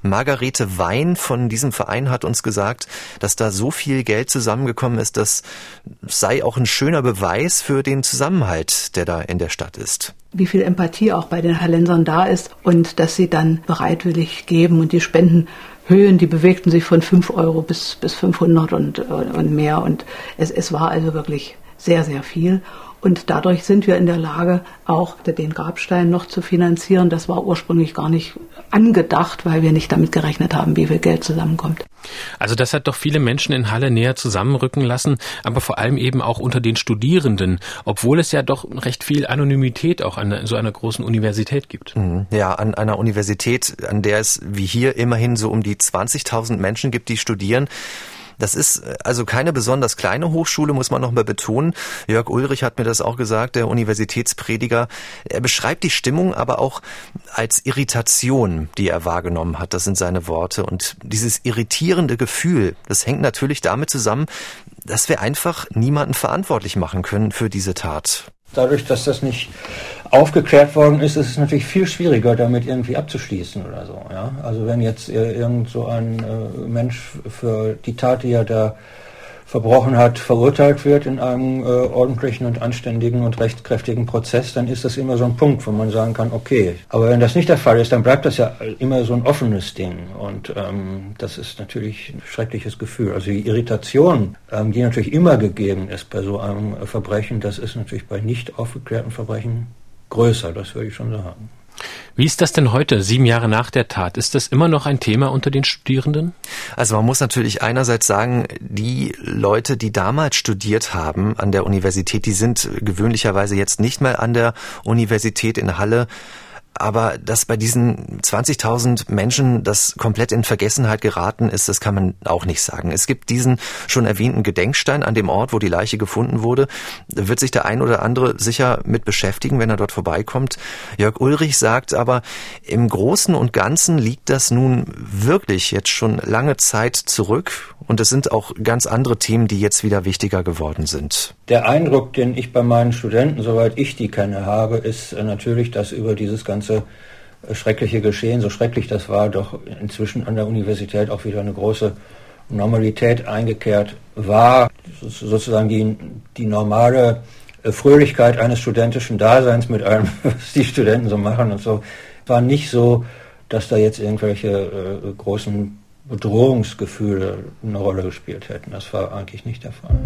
Margarete Wein von diesem Verein hat uns gesagt, dass da so viel Geld zusammengekommen ist, dass sei auch ein schöner Beweis für den Zusammenhalt, der da in der Stadt ist. Wie viel Empathie auch bei den Hallensern da ist und dass sie dann bereitwillig geben und die Spendenhöhen, die bewegten sich von 5 Euro bis, bis 500 und, und mehr. Und es, es war also wirklich sehr, sehr viel und dadurch sind wir in der Lage, auch den Grabstein noch zu finanzieren. Das war ursprünglich gar nicht angedacht, weil wir nicht damit gerechnet haben, wie viel Geld zusammenkommt. Also das hat doch viele Menschen in Halle näher zusammenrücken lassen, aber vor allem eben auch unter den Studierenden, obwohl es ja doch recht viel Anonymität auch an so einer großen Universität gibt. Mhm. Ja, an einer Universität, an der es wie hier immerhin so um die 20.000 Menschen gibt, die studieren. Das ist äh, also keine besonders kleine Hochschule, muss man noch mal betonen. Jörg Ulrich hat mir das auch gesagt, der Universitätsprediger. Er beschreibt die Stimmung aber auch als Irritation, die er wahrgenommen hat. Das sind seine Worte. Und dieses irritierende Gefühl, das hängt natürlich damit zusammen, dass wir einfach niemanden verantwortlich machen können für diese Tat. Dadurch, dass das nicht aufgeklärt worden ist, ist es natürlich viel schwieriger, damit irgendwie abzuschließen oder so. Ja? Also wenn jetzt irgend so ein äh, Mensch für die Tat, die er da verbrochen hat, verurteilt wird in einem äh, ordentlichen und anständigen und rechtskräftigen Prozess, dann ist das immer so ein Punkt, wo man sagen kann, okay. Aber wenn das nicht der Fall ist, dann bleibt das ja immer so ein offenes Ding. Und ähm, das ist natürlich ein schreckliches Gefühl. Also die Irritation, ähm, die natürlich immer gegeben ist bei so einem Verbrechen, das ist natürlich bei nicht aufgeklärten Verbrechen größer, das würde ich schon sagen. Wie ist das denn heute, sieben Jahre nach der Tat? Ist das immer noch ein Thema unter den Studierenden? Also man muss natürlich einerseits sagen, die Leute, die damals studiert haben an der Universität, die sind gewöhnlicherweise jetzt nicht mehr an der Universität in Halle Aber dass bei diesen 20.000 Menschen das komplett in Vergessenheit geraten ist, das kann man auch nicht sagen. Es gibt diesen schon erwähnten Gedenkstein an dem Ort, wo die Leiche gefunden wurde. Da wird sich der ein oder andere sicher mit beschäftigen, wenn er dort vorbeikommt. Jörg Ulrich sagt aber, im Großen und Ganzen liegt das nun wirklich jetzt schon lange Zeit zurück und es sind auch ganz andere Themen, die jetzt wieder wichtiger geworden sind. Der Eindruck, den ich bei meinen Studenten, soweit ich die kenne, habe, ist natürlich, dass über dieses ganze äh, schreckliche Geschehen, so schrecklich das war, doch inzwischen an der Universität auch wieder eine große Normalität eingekehrt war. Sozusagen die, die normale äh, Fröhlichkeit eines studentischen Daseins mit allem, was die Studenten so machen und so, war nicht so, dass da jetzt irgendwelche äh, großen Bedrohungsgefühle eine Rolle gespielt hätten. Das war eigentlich nicht der Fall.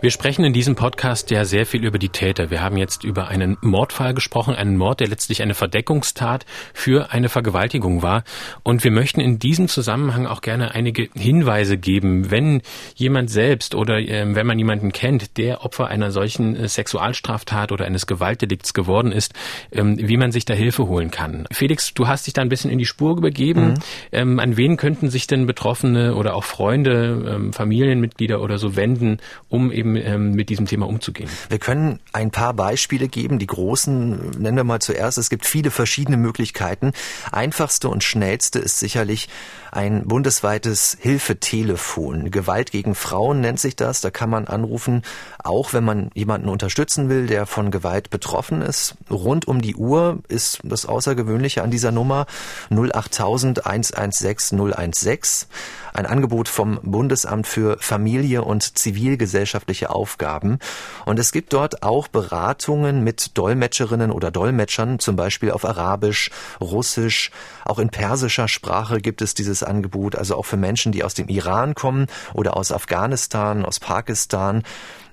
Wir sprechen in diesem Podcast ja sehr viel über die Täter. Wir haben jetzt über einen Mordfall gesprochen, einen Mord, der letztlich eine Verdeckungstat für eine Vergewaltigung war. Und wir möchten in diesem Zusammenhang auch gerne einige Hinweise geben, wenn jemand selbst oder äh, wenn man jemanden kennt, der Opfer einer solchen äh, Sexualstraftat oder eines Gewaltdelikts geworden ist, ähm, wie man sich da Hilfe holen kann. Felix, du hast dich da ein bisschen in die Spur begeben. Mhm. Ähm, an wen könnten sich denn Betroffene oder auch Freunde, ähm, Familienmitglieder oder so wenden, um eben ähm, mit diesem Thema umzugehen? Wir können ein paar Beispiele geben. Die großen nennen wir mal zuerst. Es gibt viele verschiedene Möglichkeiten. Einfachste und schnellste ist sicherlich ein bundesweites Hilfetelefon. Gewalt gegen Frauen nennt sich das. Da kann man anrufen, auch wenn man jemanden unterstützen will, der von Gewalt betroffen ist. Rund um die Uhr ist das Außergewöhnliche an dieser Nummer 08000 116 016. Ein Angebot vom Bundesamt für Familie und zivilgesellschaftliche Aufgaben. Und es gibt dort auch Beratungen mit Dolmetscherinnen oder Dolmetschern, zum Beispiel auf Arabisch, Russisch, auch in persischer Sprache gibt es dieses Angebot, also auch für Menschen, die aus dem Iran kommen oder aus Afghanistan, aus Pakistan.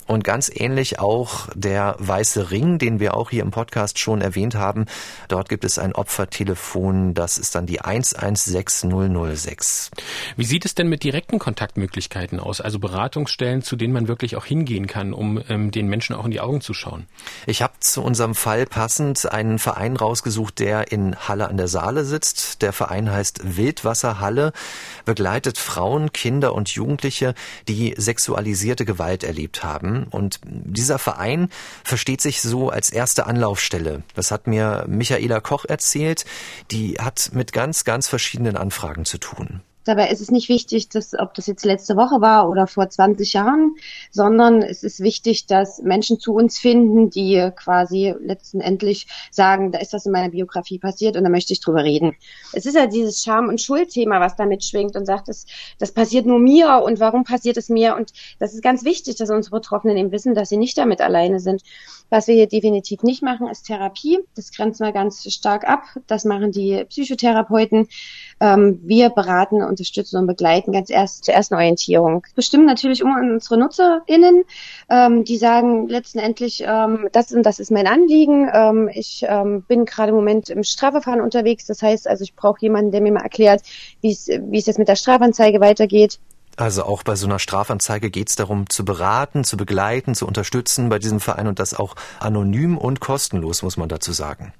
Und ganz ähnlich auch der Weiße Ring, den wir auch hier im Podcast schon erwähnt haben. Dort gibt es ein Opfertelefon, das ist dann die 116006. Wie sieht es denn mit direkten Kontaktmöglichkeiten aus? Also Beratungsstellen, zu denen man wirklich auch hingehen kann, um ähm, den Menschen auch in die Augen zu schauen? Ich habe zu unserem Fall passend einen Verein rausgesucht, der in Halle an der Saale sitzt. Der Verein heißt Wildwasserhalle, begleitet Frauen, Kinder und Jugendliche, die sexualisierte Gewalt erlebt haben. Und dieser Verein versteht sich so als erste Anlaufstelle. Das hat mir Michaela Koch erzählt. Die hat mit ganz, ganz verschiedenen Anfragen zu tun. Dabei ist es nicht wichtig, dass, ob das jetzt letzte Woche war oder vor 20 Jahren, sondern es ist wichtig, dass Menschen zu uns finden, die quasi letztendlich sagen, da ist was in meiner Biografie passiert und da möchte ich drüber reden. Es ist ja dieses Scham- und Schuldthema, was da mitschwingt und sagt, das, das passiert nur mir und warum passiert es mir? Und das ist ganz wichtig, dass unsere Betroffenen eben wissen, dass sie nicht damit alleine sind. Was wir hier definitiv nicht machen, ist Therapie. Das grenzt mal ganz stark ab. Das machen die Psychotherapeuten. Ähm, wir beraten, unterstützen und begleiten ganz erst zur ersten Orientierung. Bestimmen natürlich um unsere NutzerInnen, ähm, die sagen letztendlich, ähm, das und das ist mein Anliegen. Ähm, ich ähm, bin gerade im Moment im Strafverfahren unterwegs. Das heißt also, ich brauche jemanden, der mir mal erklärt, wie es jetzt mit der Strafanzeige weitergeht. Also auch bei so einer Strafanzeige geht es darum, zu beraten, zu begleiten, zu unterstützen bei diesem Verein und das auch anonym und kostenlos, muss man dazu sagen.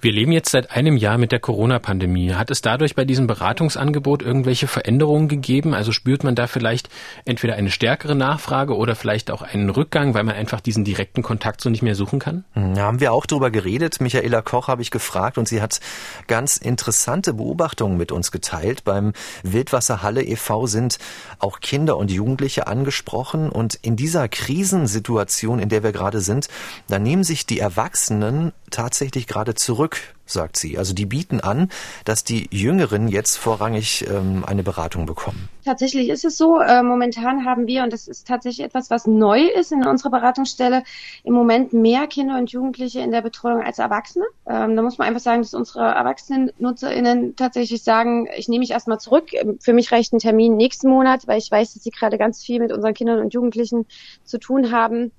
Wir leben jetzt seit einem Jahr mit der Corona-Pandemie. Hat es dadurch bei diesem Beratungsangebot irgendwelche Veränderungen gegeben? Also spürt man da vielleicht entweder eine stärkere Nachfrage oder vielleicht auch einen Rückgang, weil man einfach diesen direkten Kontakt so nicht mehr suchen kann? Hm, da haben wir auch drüber geredet. Michaela Koch habe ich gefragt und sie hat ganz interessante Beobachtungen mit uns geteilt. Beim Wildwasserhalle e.V. sind auch Kinder und Jugendliche angesprochen und in dieser Krisensituation, in der wir gerade sind, da nehmen sich die Erwachsenen tatsächlich gerade zurück, sagt sie. Also die bieten an, dass die Jüngeren jetzt vorrangig ähm, eine Beratung bekommen. Tatsächlich ist es so. Äh, momentan haben wir, und das ist tatsächlich etwas, was neu ist in unserer Beratungsstelle, im Moment mehr Kinder und Jugendliche in der Betreuung als Erwachsene. Ähm, da muss man einfach sagen, dass unsere erwachsenen NutzerInnen tatsächlich sagen, ich nehme mich erstmal zurück. Für mich reicht ein Termin nächsten Monat, weil ich weiß, dass sie gerade ganz viel mit unseren Kindern und Jugendlichen zu tun haben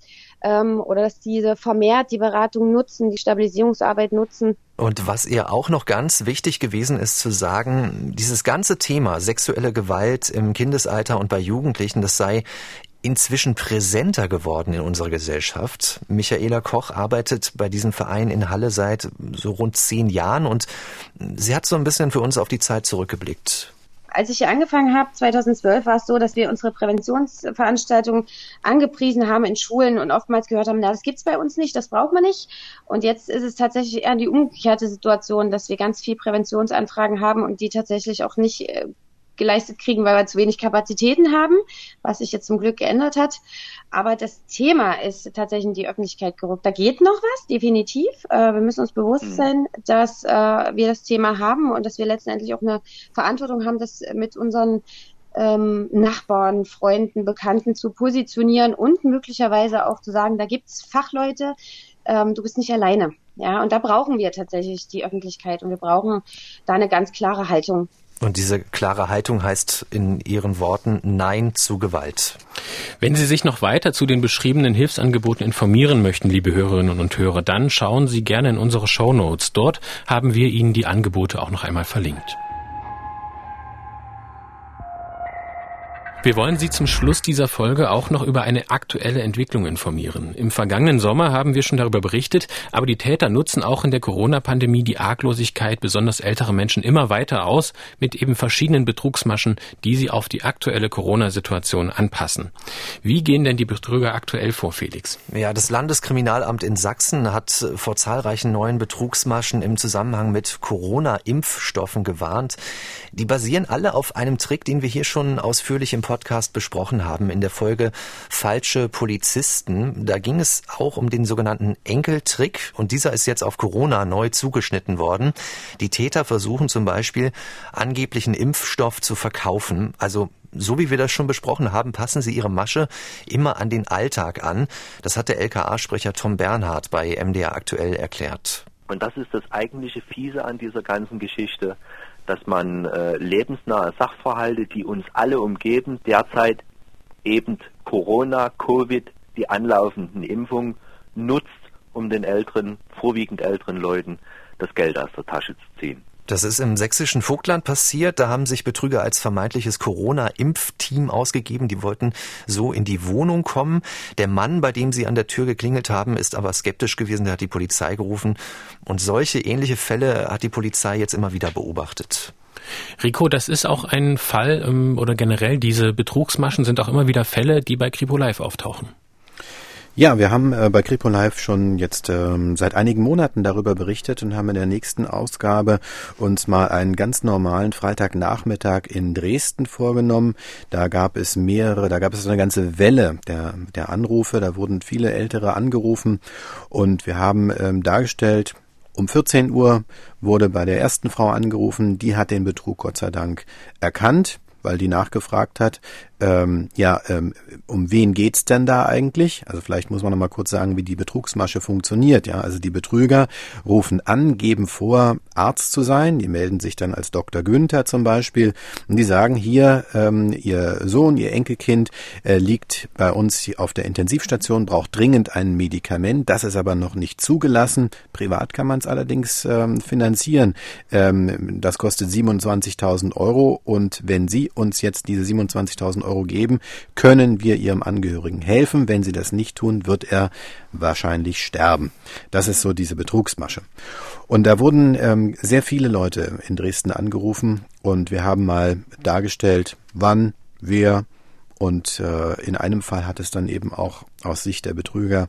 ähm, oder dass diese vermehrt die Beratung nutzen, die Stabilisierungsarbeit nutzen. Und was ihr auch noch ganz wichtig gewesen ist zu sagen, dieses ganze Thema sexuelle Gewalt im Kindesalter und bei Jugendlichen, das sei inzwischen präsenter geworden in unserer Gesellschaft. Michaela Koch arbeitet bei diesem Verein in Halle seit so rund zehn Jahren und sie hat so ein bisschen für uns auf die Zeit zurückgeblickt. Als ich hier angefangen habe, 2012, war es so, dass wir unsere Präventionsveranstaltungen angepriesen haben in Schulen und oftmals gehört haben, na, das gibt's bei uns nicht, das braucht man nicht. Und jetzt ist es tatsächlich eher die umgekehrte Situation, dass wir ganz viel Präventionsanfragen haben und die tatsächlich auch nicht äh, geleistet kriegen, weil wir zu wenig Kapazitäten haben, was sich jetzt zum Glück geändert hat. Aber das Thema ist tatsächlich in die Öffentlichkeit gerückt. Da geht noch was, definitiv. Äh, wir müssen uns bewusst mhm. sein, dass äh, wir das Thema haben und dass wir letztendlich auch eine Verantwortung haben, das mit unseren ähm, Nachbarn, Freunden, Bekannten zu positionieren und möglicherweise auch zu sagen, da gibt's Fachleute, ähm, du bist nicht alleine. Ja, und da brauchen wir tatsächlich die Öffentlichkeit und wir brauchen da eine ganz klare Haltung und diese klare Haltung heißt in Ihren Worten Nein zu Gewalt. Wenn Sie sich noch weiter zu den beschriebenen Hilfsangeboten informieren möchten, liebe Hörerinnen und Hörer, dann schauen Sie gerne in unsere Show Notes. Dort haben wir Ihnen die Angebote auch noch einmal verlinkt. Wir wollen Sie zum Schluss dieser Folge auch noch über eine aktuelle Entwicklung informieren. Im vergangenen Sommer haben wir schon darüber berichtet, aber die Täter nutzen auch in der Corona-Pandemie die Arglosigkeit besonders älterer Menschen immer weiter aus mit eben verschiedenen Betrugsmaschen, die sie auf die aktuelle Corona-Situation anpassen. Wie gehen denn die Betrüger aktuell vor, Felix? Ja, das Landeskriminalamt in Sachsen hat vor zahlreichen neuen Betrugsmaschen im Zusammenhang mit Corona-Impfstoffen gewarnt. Die basieren alle auf einem Trick, den wir hier schon ausführlich im besprochen haben in der Folge Falsche Polizisten. Da ging es auch um den sogenannten Enkeltrick und dieser ist jetzt auf Corona neu zugeschnitten worden. Die Täter versuchen zum Beispiel angeblichen Impfstoff zu verkaufen. Also so wie wir das schon besprochen haben, passen sie ihre Masche immer an den Alltag an. Das hat der LKA-Sprecher Tom Bernhard bei MDR aktuell erklärt. Und das ist das eigentliche Fiese an dieser ganzen Geschichte dass man äh, lebensnahe Sachverhalte, die uns alle umgeben, derzeit eben Corona, Covid, die anlaufenden Impfungen nutzt, um den älteren, vorwiegend älteren Leuten das Geld aus der Tasche zu ziehen. Das ist im sächsischen Vogtland passiert. Da haben sich Betrüger als vermeintliches Corona-Impfteam ausgegeben. Die wollten so in die Wohnung kommen. Der Mann, bei dem sie an der Tür geklingelt haben, ist aber skeptisch gewesen. Der hat die Polizei gerufen. Und solche ähnliche Fälle hat die Polizei jetzt immer wieder beobachtet. Rico, das ist auch ein Fall ähm, oder generell diese Betrugsmaschen sind auch immer wieder Fälle, die bei Kripo Live auftauchen. Ja, wir haben äh, bei Kripo Live schon jetzt ähm, seit einigen Monaten darüber berichtet und haben in der nächsten Ausgabe uns mal einen ganz normalen Freitagnachmittag in Dresden vorgenommen. Da gab es mehrere, da gab es eine ganze Welle der, der Anrufe, da wurden viele Ältere angerufen. Und wir haben ähm, dargestellt, um 14 Uhr wurde bei der ersten Frau angerufen, die hat den Betrug Gott sei Dank erkannt, weil die nachgefragt hat, ähm, ja, ähm, um wen geht's denn da eigentlich? Also vielleicht muss man noch kurz sagen, wie die Betrugsmasche funktioniert. Ja, also die Betrüger rufen an, geben vor, Arzt zu sein. Die melden sich dann als Dr. Günther zum Beispiel und die sagen hier, ähm, ihr Sohn, ihr Enkelkind äh, liegt bei uns auf der Intensivstation, braucht dringend ein Medikament. Das ist aber noch nicht zugelassen. Privat kann man es allerdings ähm, finanzieren. Ähm, das kostet 27.000 Euro und wenn Sie uns jetzt diese 27.000 Euro Euro geben, können wir Ihrem Angehörigen helfen. Wenn Sie das nicht tun, wird er wahrscheinlich sterben. Das ist so diese Betrugsmasche. Und da wurden ähm, sehr viele Leute in Dresden angerufen und wir haben mal dargestellt, wann, wer und äh, in einem Fall hat es dann eben auch aus Sicht der Betrüger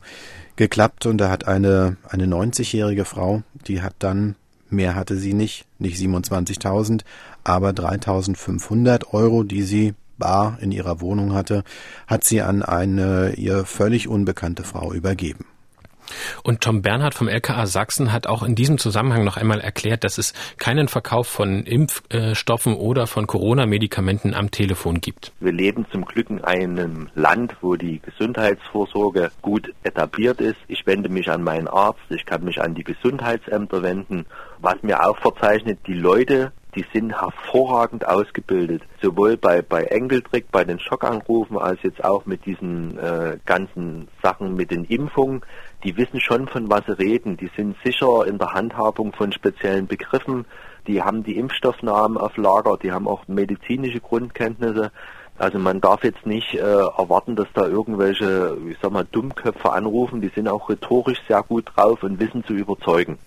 geklappt und da hat eine, eine 90-jährige Frau, die hat dann, mehr hatte sie nicht, nicht 27.000, aber 3.500 Euro, die sie bar in ihrer Wohnung hatte, hat sie an eine ihr völlig unbekannte Frau übergeben. Und Tom Bernhard vom LKA Sachsen hat auch in diesem Zusammenhang noch einmal erklärt, dass es keinen Verkauf von Impfstoffen oder von Corona-Medikamenten am Telefon gibt. Wir leben zum Glück in einem Land, wo die Gesundheitsvorsorge gut etabliert ist. Ich wende mich an meinen Arzt, ich kann mich an die Gesundheitsämter wenden. Was mir auch verzeichnet, die Leute die sind hervorragend ausgebildet, sowohl bei, bei Enkeltrick, bei den Schockanrufen, als jetzt auch mit diesen äh, ganzen Sachen mit den Impfungen. Die wissen schon, von was sie reden. Die sind sicher in der Handhabung von speziellen Begriffen. Die haben die Impfstoffnamen auf Lager, die haben auch medizinische Grundkenntnisse. Also man darf jetzt nicht äh, erwarten, dass da irgendwelche, ich sag mal, Dummköpfe anrufen. Die sind auch rhetorisch sehr gut drauf und wissen zu überzeugen.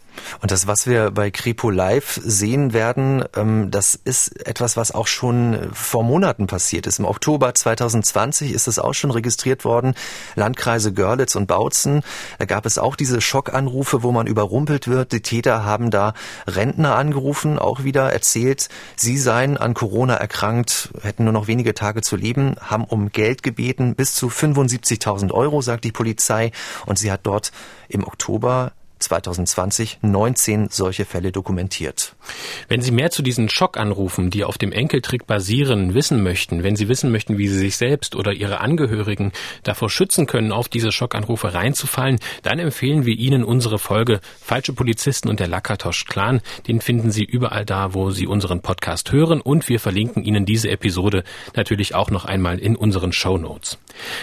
Und das, was wir bei Kripo Live sehen werden, ähm, das ist etwas, was auch schon vor Monaten passiert ist. Im Oktober 2020 ist es auch schon registriert worden. Landkreise Görlitz und Bautzen. Da gab es auch diese Schockanrufe, wo man überrumpelt wird. Die Täter haben da Rentner angerufen, auch wieder erzählt, sie seien an Corona erkrankt, hätten nur noch wenige Tage zu leben, haben um Geld gebeten, bis zu 75.000 Euro, sagt die Polizei. Und sie hat dort im Oktober 2020 19 solche Fälle dokumentiert. Wenn Sie mehr zu diesen Schockanrufen, die auf dem Enkeltrick basieren, wissen möchten, wenn Sie wissen möchten, wie Sie sich selbst oder Ihre Angehörigen davor schützen können, auf diese Schockanrufe reinzufallen, dann empfehlen wir Ihnen unsere Folge Falsche Polizisten und der Lakatosch Clan. Den finden Sie überall da, wo Sie unseren Podcast hören und wir verlinken Ihnen diese Episode natürlich auch noch einmal in unseren Show Notes.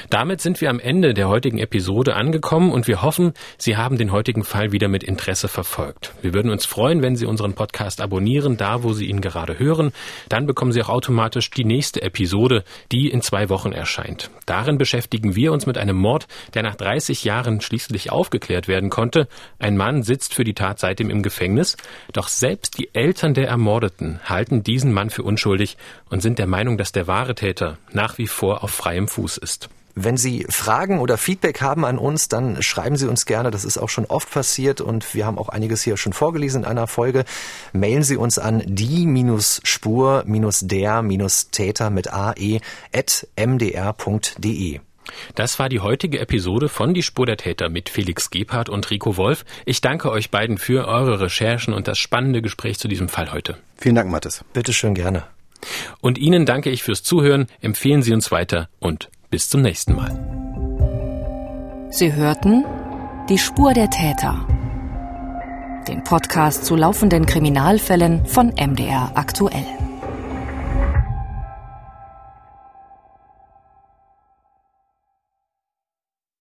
Damit sind wir am Ende der heutigen Episode angekommen und wir hoffen, Sie haben den heutigen Fall wieder mit Interesse verfolgt. Wir würden uns freuen, wenn Sie unseren Podcast abonnieren, da wo Sie ihn gerade hören. Dann bekommen Sie auch automatisch die nächste Episode, die in zwei Wochen erscheint. Darin beschäftigen wir uns mit einem Mord, der nach 30 Jahren schließlich aufgeklärt werden konnte. Ein Mann sitzt für die Tat seitdem im Gefängnis, doch selbst die Eltern der Ermordeten halten diesen Mann für unschuldig und sind der Meinung, dass der wahre Täter nach wie vor auf freiem Fuß ist. Wenn Sie Fragen oder Feedback haben an uns, dann schreiben Sie uns gerne. Das ist auch schon oft passiert und wir haben auch einiges hier schon vorgelesen in einer Folge. Mailen Sie uns an die-spur-der-täter mit ae at mdr.de. Das war die heutige Episode von Die Spur der Täter mit Felix Gebhardt und Rico Wolf. Ich danke euch beiden für eure Recherchen und das spannende Gespräch zu diesem Fall heute. Vielen Dank, Mathis. Bitte schön gerne. Und Ihnen danke ich fürs Zuhören. Empfehlen Sie uns weiter und bis zum nächsten Mal. Sie hörten Die Spur der Täter. Den Podcast zu laufenden Kriminalfällen von MDR aktuell.